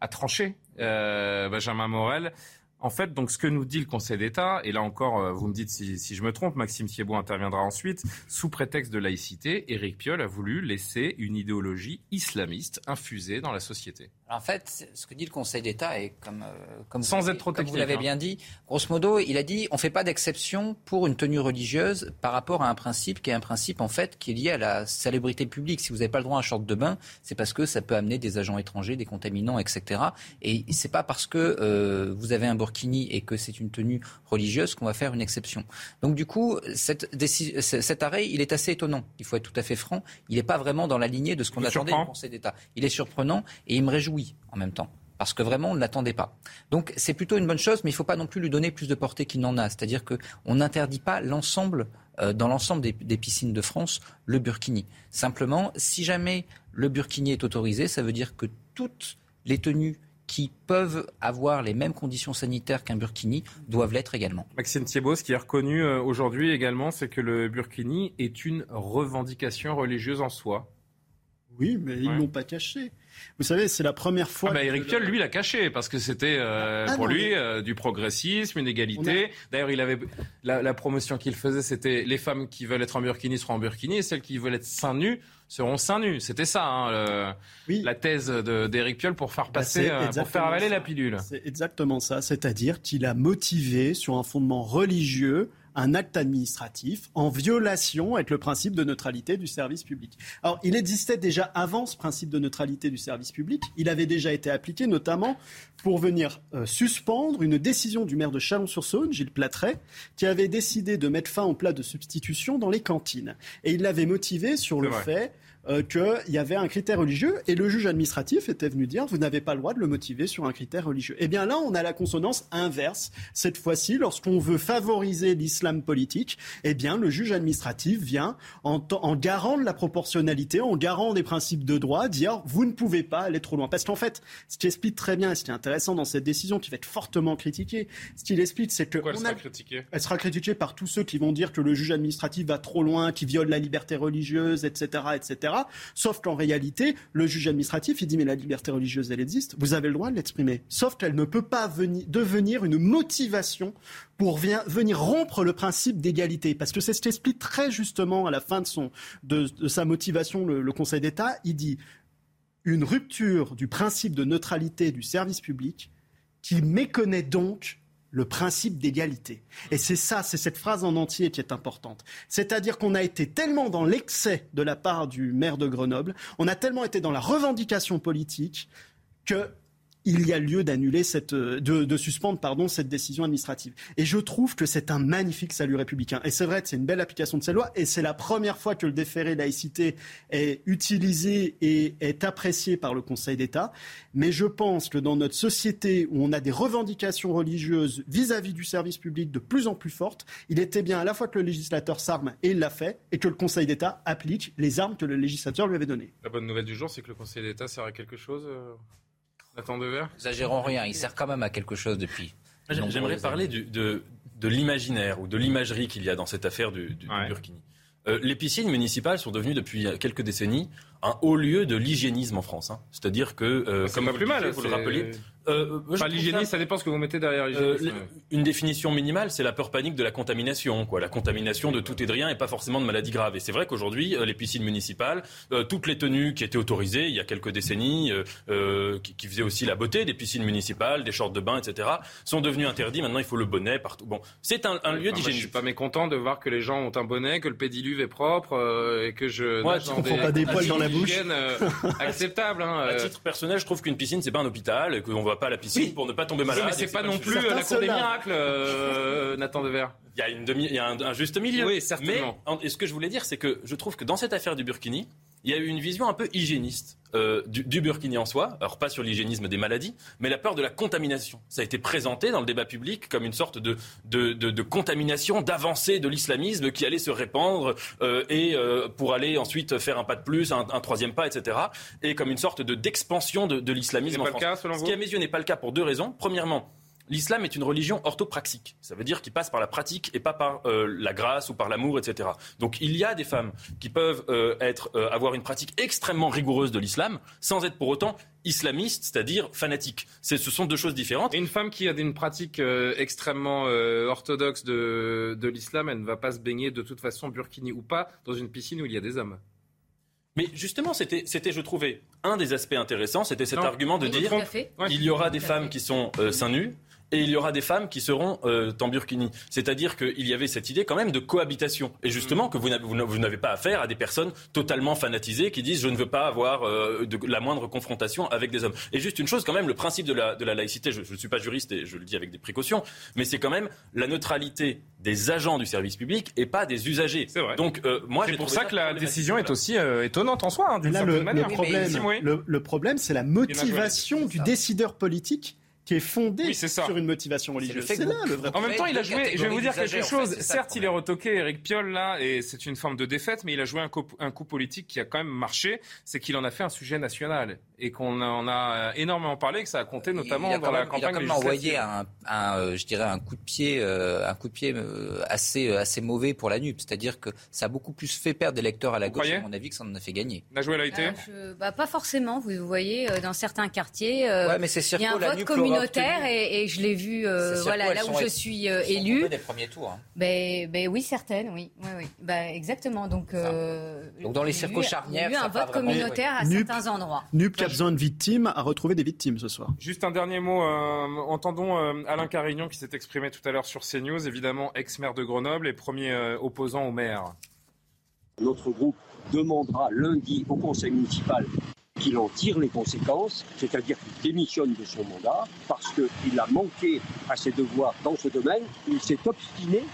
a tranché, euh, Benjamin Morel. En fait, donc, ce que nous dit le Conseil d'État, et là encore, euh, vous me dites si, je me trompe, Maxime Thiebaud interviendra ensuite, sous prétexte de laïcité, Éric Piolle a voulu laisser une idéologie islamiste infusée dans la société. En fait, ce que dit le Conseil d'État est comme, euh, comme sans vous, être trop comme vous l'avez hein. bien dit. Grosso modo, il a dit on fait pas d'exception pour une tenue religieuse par rapport à un principe qui est un principe en fait qui est lié à la salubrité publique. Si vous n'avez pas le droit à un short de bain, c'est parce que ça peut amener des agents étrangers, des contaminants, etc. Et c'est pas parce que euh, vous avez un et que c'est une tenue religieuse qu'on va faire une exception. Donc du coup, cette, cet arrêt, il est assez étonnant. Il faut être tout à fait franc. Il n'est pas vraiment dans la lignée de ce qu'on attendait du Conseil d'État. Il est surprenant et il me réjouit en même temps parce que vraiment on ne l'attendait pas. Donc c'est plutôt une bonne chose, mais il ne faut pas non plus lui donner plus de portée qu'il n'en a. C'est-à-dire qu'on n'interdit pas l'ensemble, euh, dans l'ensemble des, des, piscines de France, le burkini. Simplement, si jamais le burkini est autorisé, ça veut dire que toutes les tenues qui peuvent avoir les mêmes conditions sanitaires qu'un burkini doivent l'être également. Maxime Thiebaud, ce qui est reconnu euh, aujourd'hui également, c'est que le burkini est une revendication religieuse en soi. Oui, mais ils ne l'ont pas caché. Vous savez, c'est la première fois. Ah bah Eric Piolle, lui, l'a caché parce que c'était euh, ah pour lui euh, du progressisme, une égalité. D'ailleurs, il avait la, promotion qu'il faisait, c'était les femmes qui veulent être en burkini seront en burkini et celles qui veulent être seins nus seront seins nus. C'était ça, hein, la thèse d'Éric Piolle pour faire bah, passer, euh, pour faire avaler la pilule. C'est exactement ça. C'est-à-dire qu'il a motivé sur un fondement religieux un acte administratif en violation avec le principe de neutralité du service public. Alors, il existait déjà avant ce principe de neutralité du service public. Il avait déjà été appliqué notamment pour venir euh, suspendre une décision du maire de Chalon-sur-Saône, Gilles Platret, qui avait décidé de mettre fin au plat de substitution dans les cantines. Et il l'avait motivé sur le fait euh, qu'il y avait un critère religieux et le juge administratif était venu dire vous n'avez pas le droit de le motiver sur un critère religieux. Eh bien là, on a la consonance inverse. Cette fois-ci, lorsqu'on veut favoriser l'islam politique, eh bien le juge administratif vient en, en garant de la proportionnalité, en garant des principes de droit, dire vous ne pouvez pas aller trop loin. Parce qu'en fait, ce qui explique très bien, et ce qui est intéressant dans cette décision, qui va être fortement critiquée, ce qu'il explique, c'est que... Pourquoi elle sera critiquée? Elle sera critiquée par tous ceux qui vont dire que le juge administratif va trop loin, qui viole la liberté religieuse, etc., etc. Sauf qu'en réalité, le juge administratif, il dit mais la liberté religieuse, elle existe, vous avez le droit de l'exprimer. Sauf qu'elle ne peut pas devenir une motivation pour venir rompre le principe d'égalité. Parce que c'est ce qu'explique très justement à la fin de, sa motivation le Conseil d'État. Il dit une rupture du principe de neutralité du service public qui méconnaît donc le principe d'égalité. Et c'est ça, c'est cette phrase en entier qui est importante. C'est-à-dire qu'on a été tellement dans l'excès de la part du maire de Grenoble, on a tellement été dans la revendication politique que il y a lieu d'annuler cette, euh, de, suspendre cette décision administrative. Et je trouve que c'est un magnifique salut républicain. Et c'est vrai c'est une belle application de cette loi. Et c'est la première fois que le déféré laïcité est utilisé et est apprécié par le Conseil d'État. Mais je pense que dans notre société où on a des revendications religieuses vis-à-vis du service public de plus en plus fortes, il était bien à la fois que le législateur s'arme, et il l'a fait, et que le Conseil d'État applique les armes que le législateur lui avait données. La bonne nouvelle du jour, c'est que le Conseil d'État sert à quelque chose Attends de Exagérons rien, il sert quand même à quelque chose depuis. J'aimerais parler de, de l'imaginaire ou de l'imagerie qu'il y a dans cette affaire du, Burkini. Euh, les piscines municipales sont devenues depuis quelques décennies un haut lieu de l'hygiénisme en France. Hein. C'est-à-dire que, euh, comme plus mal, vous le rappelez, euh, l'hygiénisme, ça... dépend ce que vous mettez derrière l'hygiénisme. Euh, une définition minimale, c'est la peur panique de la contamination. Quoi. La contamination de tout et de rien et pas forcément de maladies graves. Et c'est vrai qu'aujourd'hui, euh, les piscines municipales, euh, toutes les tenues qui étaient autorisées il y a quelques décennies, qui, qui, faisaient aussi la beauté des piscines municipales, des shorts de bain, etc., sont devenues interdites. Maintenant, il faut le bonnet partout. Bon, c'est un, un lieu d'hygiénisme. Je suis pas mécontent de voir que les gens ont un bonnet, que le pédiluve est propre et que je ouais, tu des, pas des poils dans la bouche. acceptable. Hein, à titre personnel, je trouve qu'une piscine c'est pas un hôpital et qu'on va pas à la piscine pour ne pas tomber malade. mais c'est pas non plus euh, la cour des miracles, euh, Nathan Dever. Il y a, une demi, il y a un, juste milieu. Oui, certainement. Mais et ce que je voulais dire, c'est que je trouve que dans cette affaire du Burkini, il y a eu une vision un peu hygiéniste euh, du, Burkini en soi, alors pas sur l'hygiénisme des maladies, mais la peur de la contamination. Ça a été présenté dans le débat public comme une sorte de, de, de, de contamination, d'avancée de l'islamisme qui allait se répandre euh, et euh, pour aller ensuite faire un pas de plus, un, un troisième pas, etc. Et comme une sorte de d'expansion de, de l'islamisme en France. Cas, Ce qui à mes yeux n'est pas le cas pour deux raisons. Premièrement, l'islam est une religion orthopraxique. Ça veut dire qu'il passe par la pratique et pas par euh, la grâce ou par l'amour, etc. Donc il y a des femmes qui peuvent euh, être, euh, avoir une pratique extrêmement rigoureuse de l'islam sans être pour autant islamiste, c'est-à-dire fanatique. Ce sont deux choses différentes. Et une femme qui a une pratique extrêmement orthodoxe de, de l'islam, elle ne va pas se baigner de toute façon, burkini ou pas, dans une piscine où il y a des hommes. Mais justement, c'était, je trouvais, un des aspects intéressants, c'était cet argument de dire qu'il y aura des femmes qui sont seins nus, et il y aura des femmes qui seront euh, en burkini. C'est-à-dire qu'il y avait cette idée quand même de cohabitation. Et justement, que vous n'avez pas affaire à des personnes totalement fanatisées qui disent je ne veux pas avoir euh, de, la moindre confrontation avec des hommes. Et juste une chose, quand même, le principe de la, de la laïcité, je ne suis pas juriste et je le dis avec des précautions, mais c'est quand même la neutralité des agents du service public et pas des usagers. C'est vrai. Donc, euh, moi, c'est pour ça que la décision est aussi euh, étonnante en soi, hein, d'une certaine le, manière. Le problème, le, le problème c'est la motivation du décideur politique qui est fondée sur une motivation religieuse. C'est là le vrai En même temps, il a joué, je vais vous dire quelque chose, certes, il est retoqué, Eric Piolle, là, et c'est une forme de défaite, mais il a joué un coup, un coup politique qui a quand même marché, c'est qu'il en a fait un sujet national, et qu'on en a énormément parlé, que ça a compté notamment dans la campagne Il a quand même envoyé un, un, je dirais, un coup de pied, un coup de pied assez, assez mauvais pour la NUP, c'est-à-dire que ça a beaucoup plus fait perdre des électeurs à la gauche, à mon avis, que ça en a fait gagner. Najoué l'a été bah, Pas forcément, vous voyez, dans certains quartiers, ouais, mais il y a un vote communautaire et, je l'ai vu euh, voilà, là où je suis euh, élu. des premiers tours. Hein. Ben, ben, oui, certaines, oui. oui, oui. Ben, exactement. Donc, euh, Donc dans les circos charnières, il y a eu un vote communautaire à certains endroits. NUP qui a besoin de victimes a retrouvé des victimes ce soir. Juste un dernier mot. entendons Alain Carignon qui s'est exprimé tout à l'heure sur CNews, évidemment ex-maire de Grenoble et premier opposant au maire. Notre groupe demandera lundi au conseil municipal qu'il en tire les conséquences, c'est-à-dire qu'il démissionne de son mandat parce qu'il a manqué à ses devoirs dans ce domaine. Il s'est obstiné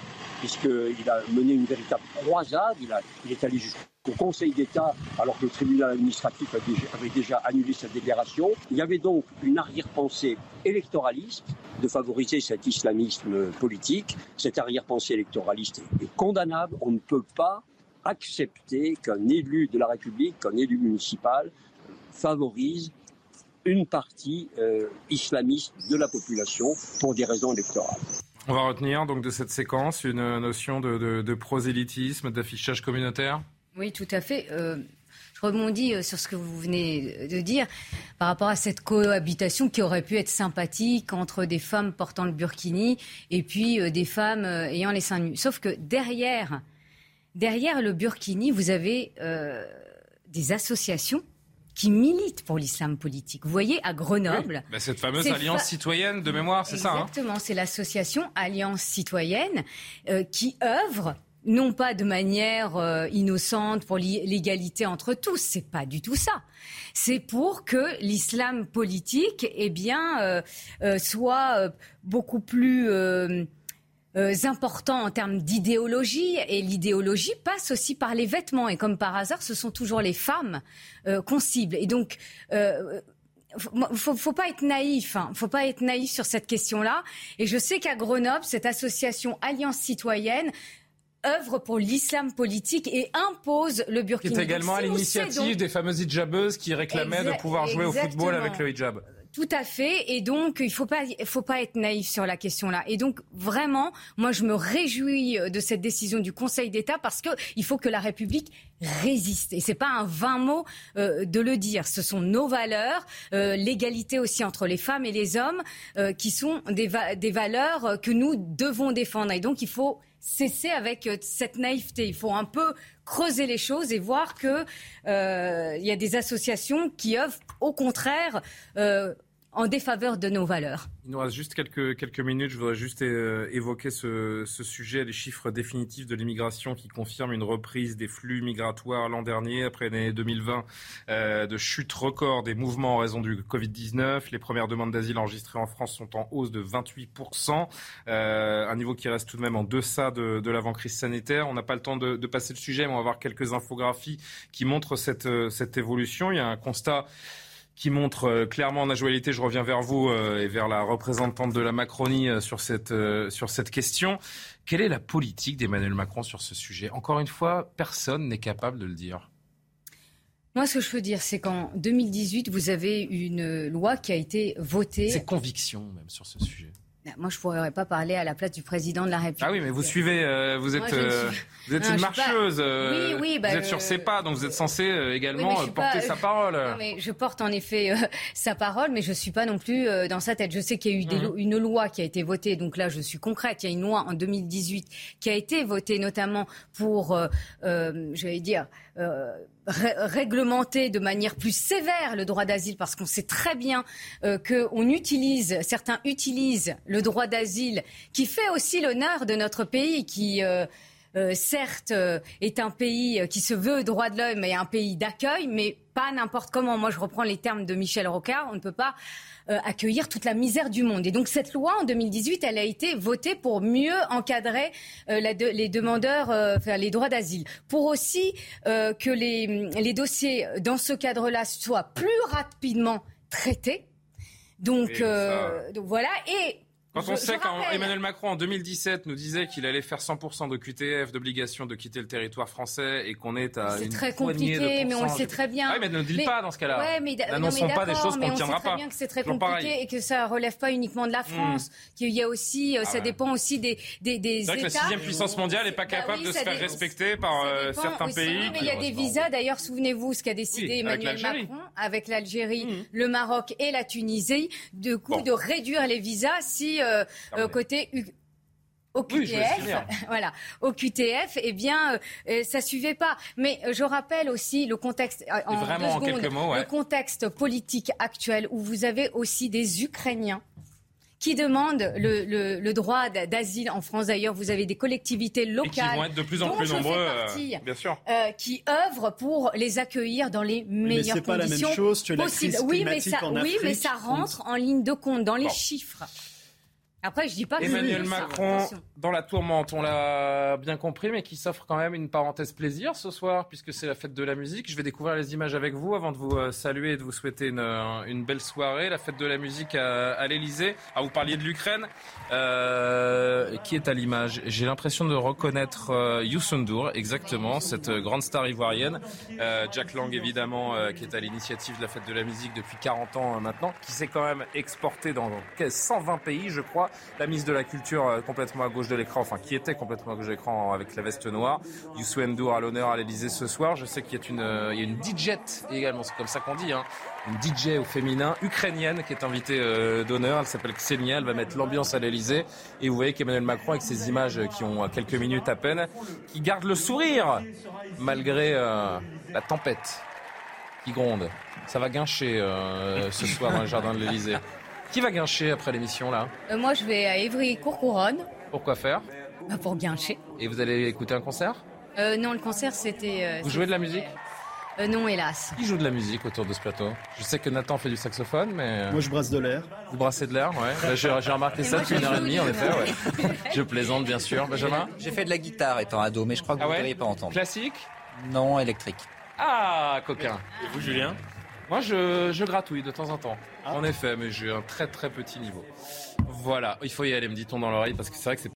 puisqu'il a mené une véritable croisade. Il, est allé jusqu'au Conseil d'État alors que le tribunal administratif avait déjà annulé sa délibération. Il y avait donc une arrière-pensée électoraliste de favoriser cet islamisme politique. Cette arrière-pensée électoraliste est condamnable. On ne peut pas accepter qu'un élu de la République, qu'un élu municipal favorise une partie euh, islamiste de la population pour des raisons électorales. On va retenir donc de cette séquence une notion de, prosélytisme, d'affichage communautaire? Oui, tout à fait. Euh, je rebondis euh, sur ce que vous venez de dire par rapport à cette cohabitation qui aurait pu être sympathique entre des femmes portant le burkini et puis des femmes ayant les seins nus. Sauf que derrière, derrière le burkini, vous avez des associations qui milite pour l'islam politique. Vous voyez, à Grenoble. Bah, cette fameuse alliance citoyenne de mémoire, c'est ça hein Exactement, c'est l'association Alliance citoyenne euh, qui œuvre non pas de manière euh, innocente pour l'égalité entre tous, c'est pas du tout ça. C'est pour que l'islam politique, eh bien, euh, soit beaucoup plus euh, importants en termes d'idéologie et l'idéologie passe aussi par les vêtements et comme par hasard ce sont toujours les femmes euh, qu'on cible et donc euh, faut, faut pas être naïf, hein. faut pas être naïf sur cette question-là. Et je sais qu'à Grenoble, cette association Alliance citoyenne œuvre pour l'islam politique et impose le burkini. Qui est également à l'initiative des fameuses hijabeuses qui réclamaient de pouvoir jouer au football avec le hijab. Tout à fait. Et donc, il faut pas, faut pas être naïf sur la question-là. Et donc, vraiment, moi, je me réjouis de cette décision du Conseil d'État parce que il faut que la République résiste. Et c'est pas un vain mot euh, de le dire. Ce sont nos valeurs, euh, l'égalité aussi entre les femmes et les hommes, euh, qui sont des, des valeurs que nous devons défendre. Et donc, il faut cesser avec cette naïveté. Il faut un peu creuser les choses et voir que il y a des associations qui œuvrent au contraire en défaveur de nos valeurs. Il nous reste juste quelques, quelques minutes. Je voudrais juste euh, évoquer ce, sujet, les chiffres définitifs de l'immigration qui confirment une reprise des flux migratoires l'an dernier, après l'année 2020, euh, de chute record des mouvements en raison du Covid-19. Les premières demandes d'asile enregistrées en France sont en hausse de 28%, euh, un niveau qui reste tout de même en deçà de, l'avant-crise sanitaire. On n'a pas le temps de, de, passer le sujet, mais on va voir quelques infographies qui montrent cette, cette évolution. Il y a un constat qui montre euh, clairement en actualité, je reviens vers vous euh, et vers la représentante de la Macronie euh, sur cette, sur cette question. Quelle est la politique d'Emmanuel Macron sur ce sujet? Encore une fois, personne n'est capable de le dire. Moi, ce que je peux dire, c'est qu'en 2018, vous avez une loi qui a été votée. Ses convictions, même, sur ce sujet. Moi, je ne pourrais pas parler à la place du président de la République. Ah oui, mais vous suivez, euh, vous êtes, euh, vous êtes une marcheuse. Euh, oui, oui, bah, vous êtes sur ses pas, donc vous êtes censé également porter sa parole. Non, mais je porte en effet sa parole, mais je ne suis pas non plus dans sa tête. Je sais qu'il y a eu mhm. une loi qui a été votée, donc là, je suis concrète. Il y a une loi en 2018 qui a été votée notamment pour, je vais dire, réglementer de manière plus sévère le droit d'asile parce qu'on sait très bien euh, qu'on utilise, certains utilisent le droit d'asile qui fait aussi l'honneur de notre pays, qui euh, euh, certes est un pays qui se veut droit de l'homme et un pays d'accueil, mais pas n'importe comment. Moi, je reprends les termes de Michel Rocard. On ne peut pas euh, accueillir toute la misère du monde. Et donc cette loi en 2018, elle a été votée pour mieux encadrer euh, les demandeurs, euh, enfin, les droits d'asile, pour aussi que les, les dossiers dans ce cadre-là soient plus rapidement traités Donc, donc voilà. Et quand on sait qu'Emmanuel Macron en 2017 nous disait qu'il allait faire 100% de QTF, d'obligation de quitter le territoire français et qu'on est à C'est très compliqué, mais on le sait très bien. Oui, mais ne le dites pas dans ce cas-là. Ouais, mais N'annonçons pas des choses qu'on ne tiendra pas. On sait très bien que c'est très compliqué et que ça relève pas uniquement de la hmm. France. Qu'il y a aussi, euh, ah ça dépend aussi des des, des C'est vrai que la sixième puissance mondiale n'est pas bah capable de se faire respecter par euh, certains pays. Mais il y a des visas. D'ailleurs, souvenez-vous ce qu'a décidé Emmanuel Macron avec l'Algérie, hmm. le Maroc et la Tunisie, de coup de réduire les visas si euh, euh, côté au QTF, voilà, au QTF, eh bien, euh, ça suivait pas. Mais je rappelle aussi le contexte, en, Vraiment, deux secondes, mots, le contexte politique actuel où vous avez aussi des Ukrainiens qui demandent le, le, droit d'asile en France. D'ailleurs, vous avez des collectivités locales Et qui vont être de plus en plus nombreux, bien sûr, qui œuvrent pour les accueillir dans les meilleures conditions pas la même chose que la possibles. oui, mais ça, oui, mais ça rentre en ligne de compte dans les chiffres. Après, je dis pas que Emmanuel Macron dans la tourmente, on l'a bien compris, mais qui s'offre quand même une parenthèse plaisir ce soir, puisque c'est la fête de la musique. Je vais découvrir les images avec vous avant de vous euh, saluer et de vous souhaiter une, euh, une belle soirée. La fête de la musique à, à l'Elysée. Ah, vous parliez de l'Ukraine. Euh, qui est à l'image? J'ai l'impression de reconnaître euh, Youssou exactement, cette grande star ivoirienne. Euh, Jack Lang, évidemment, qui est à l'initiative de la fête de la musique depuis 40 ans maintenant, qui s'est quand même exporté dans 120 pays, je crois la ministre de la Culture euh, complètement à gauche de l'écran, enfin qui était complètement à gauche de l'écran avec la veste noire. Youssou N'Dour à l'honneur à l'Elysée ce soir. Je sais qu'il y a une, euh, DJ également, c'est comme ça qu'on dit, hein. une DJ au féminin ukrainienne qui est invitée euh, d'honneur. Elle s'appelle Ksenia, elle va mettre l'ambiance à l'Elysée. Et vous voyez qu'Emmanuel Macron, avec ses images qui ont quelques minutes à peine, qui garde le sourire malgré la tempête qui gronde. Ça va guincher ce soir dans le jardin de l'Elysée. Qui va guincher après l'émission là euh, Moi je vais à Évry-Courcouronne. Pourquoi faire bah, Pour guincher. Et vous allez écouter un concert euh, Non, le concert c'était. Euh, vous jouez de la musique Non, hélas. Qui joue de la musique autour de ce plateau Je sais que Nathan fait du saxophone, mais. Moi je brasse de l'air. Vous brassez de l'air, ouais. Bah, j'ai remarqué ça depuis une heure et demie en effet, ouais. je plaisante bien sûr. Benjamin J'ai fait de la guitare étant ado, mais je crois que vous ne ah pas entendre. Classique Non, électrique. Ah, coquin. Et vous, Julien moi, je, gratouille de temps en temps. Ah. En effet, mais j'ai un très très petit niveau. Voilà, il faut y aller, me dit-on dans l'oreille, parce que c'est vrai que c'est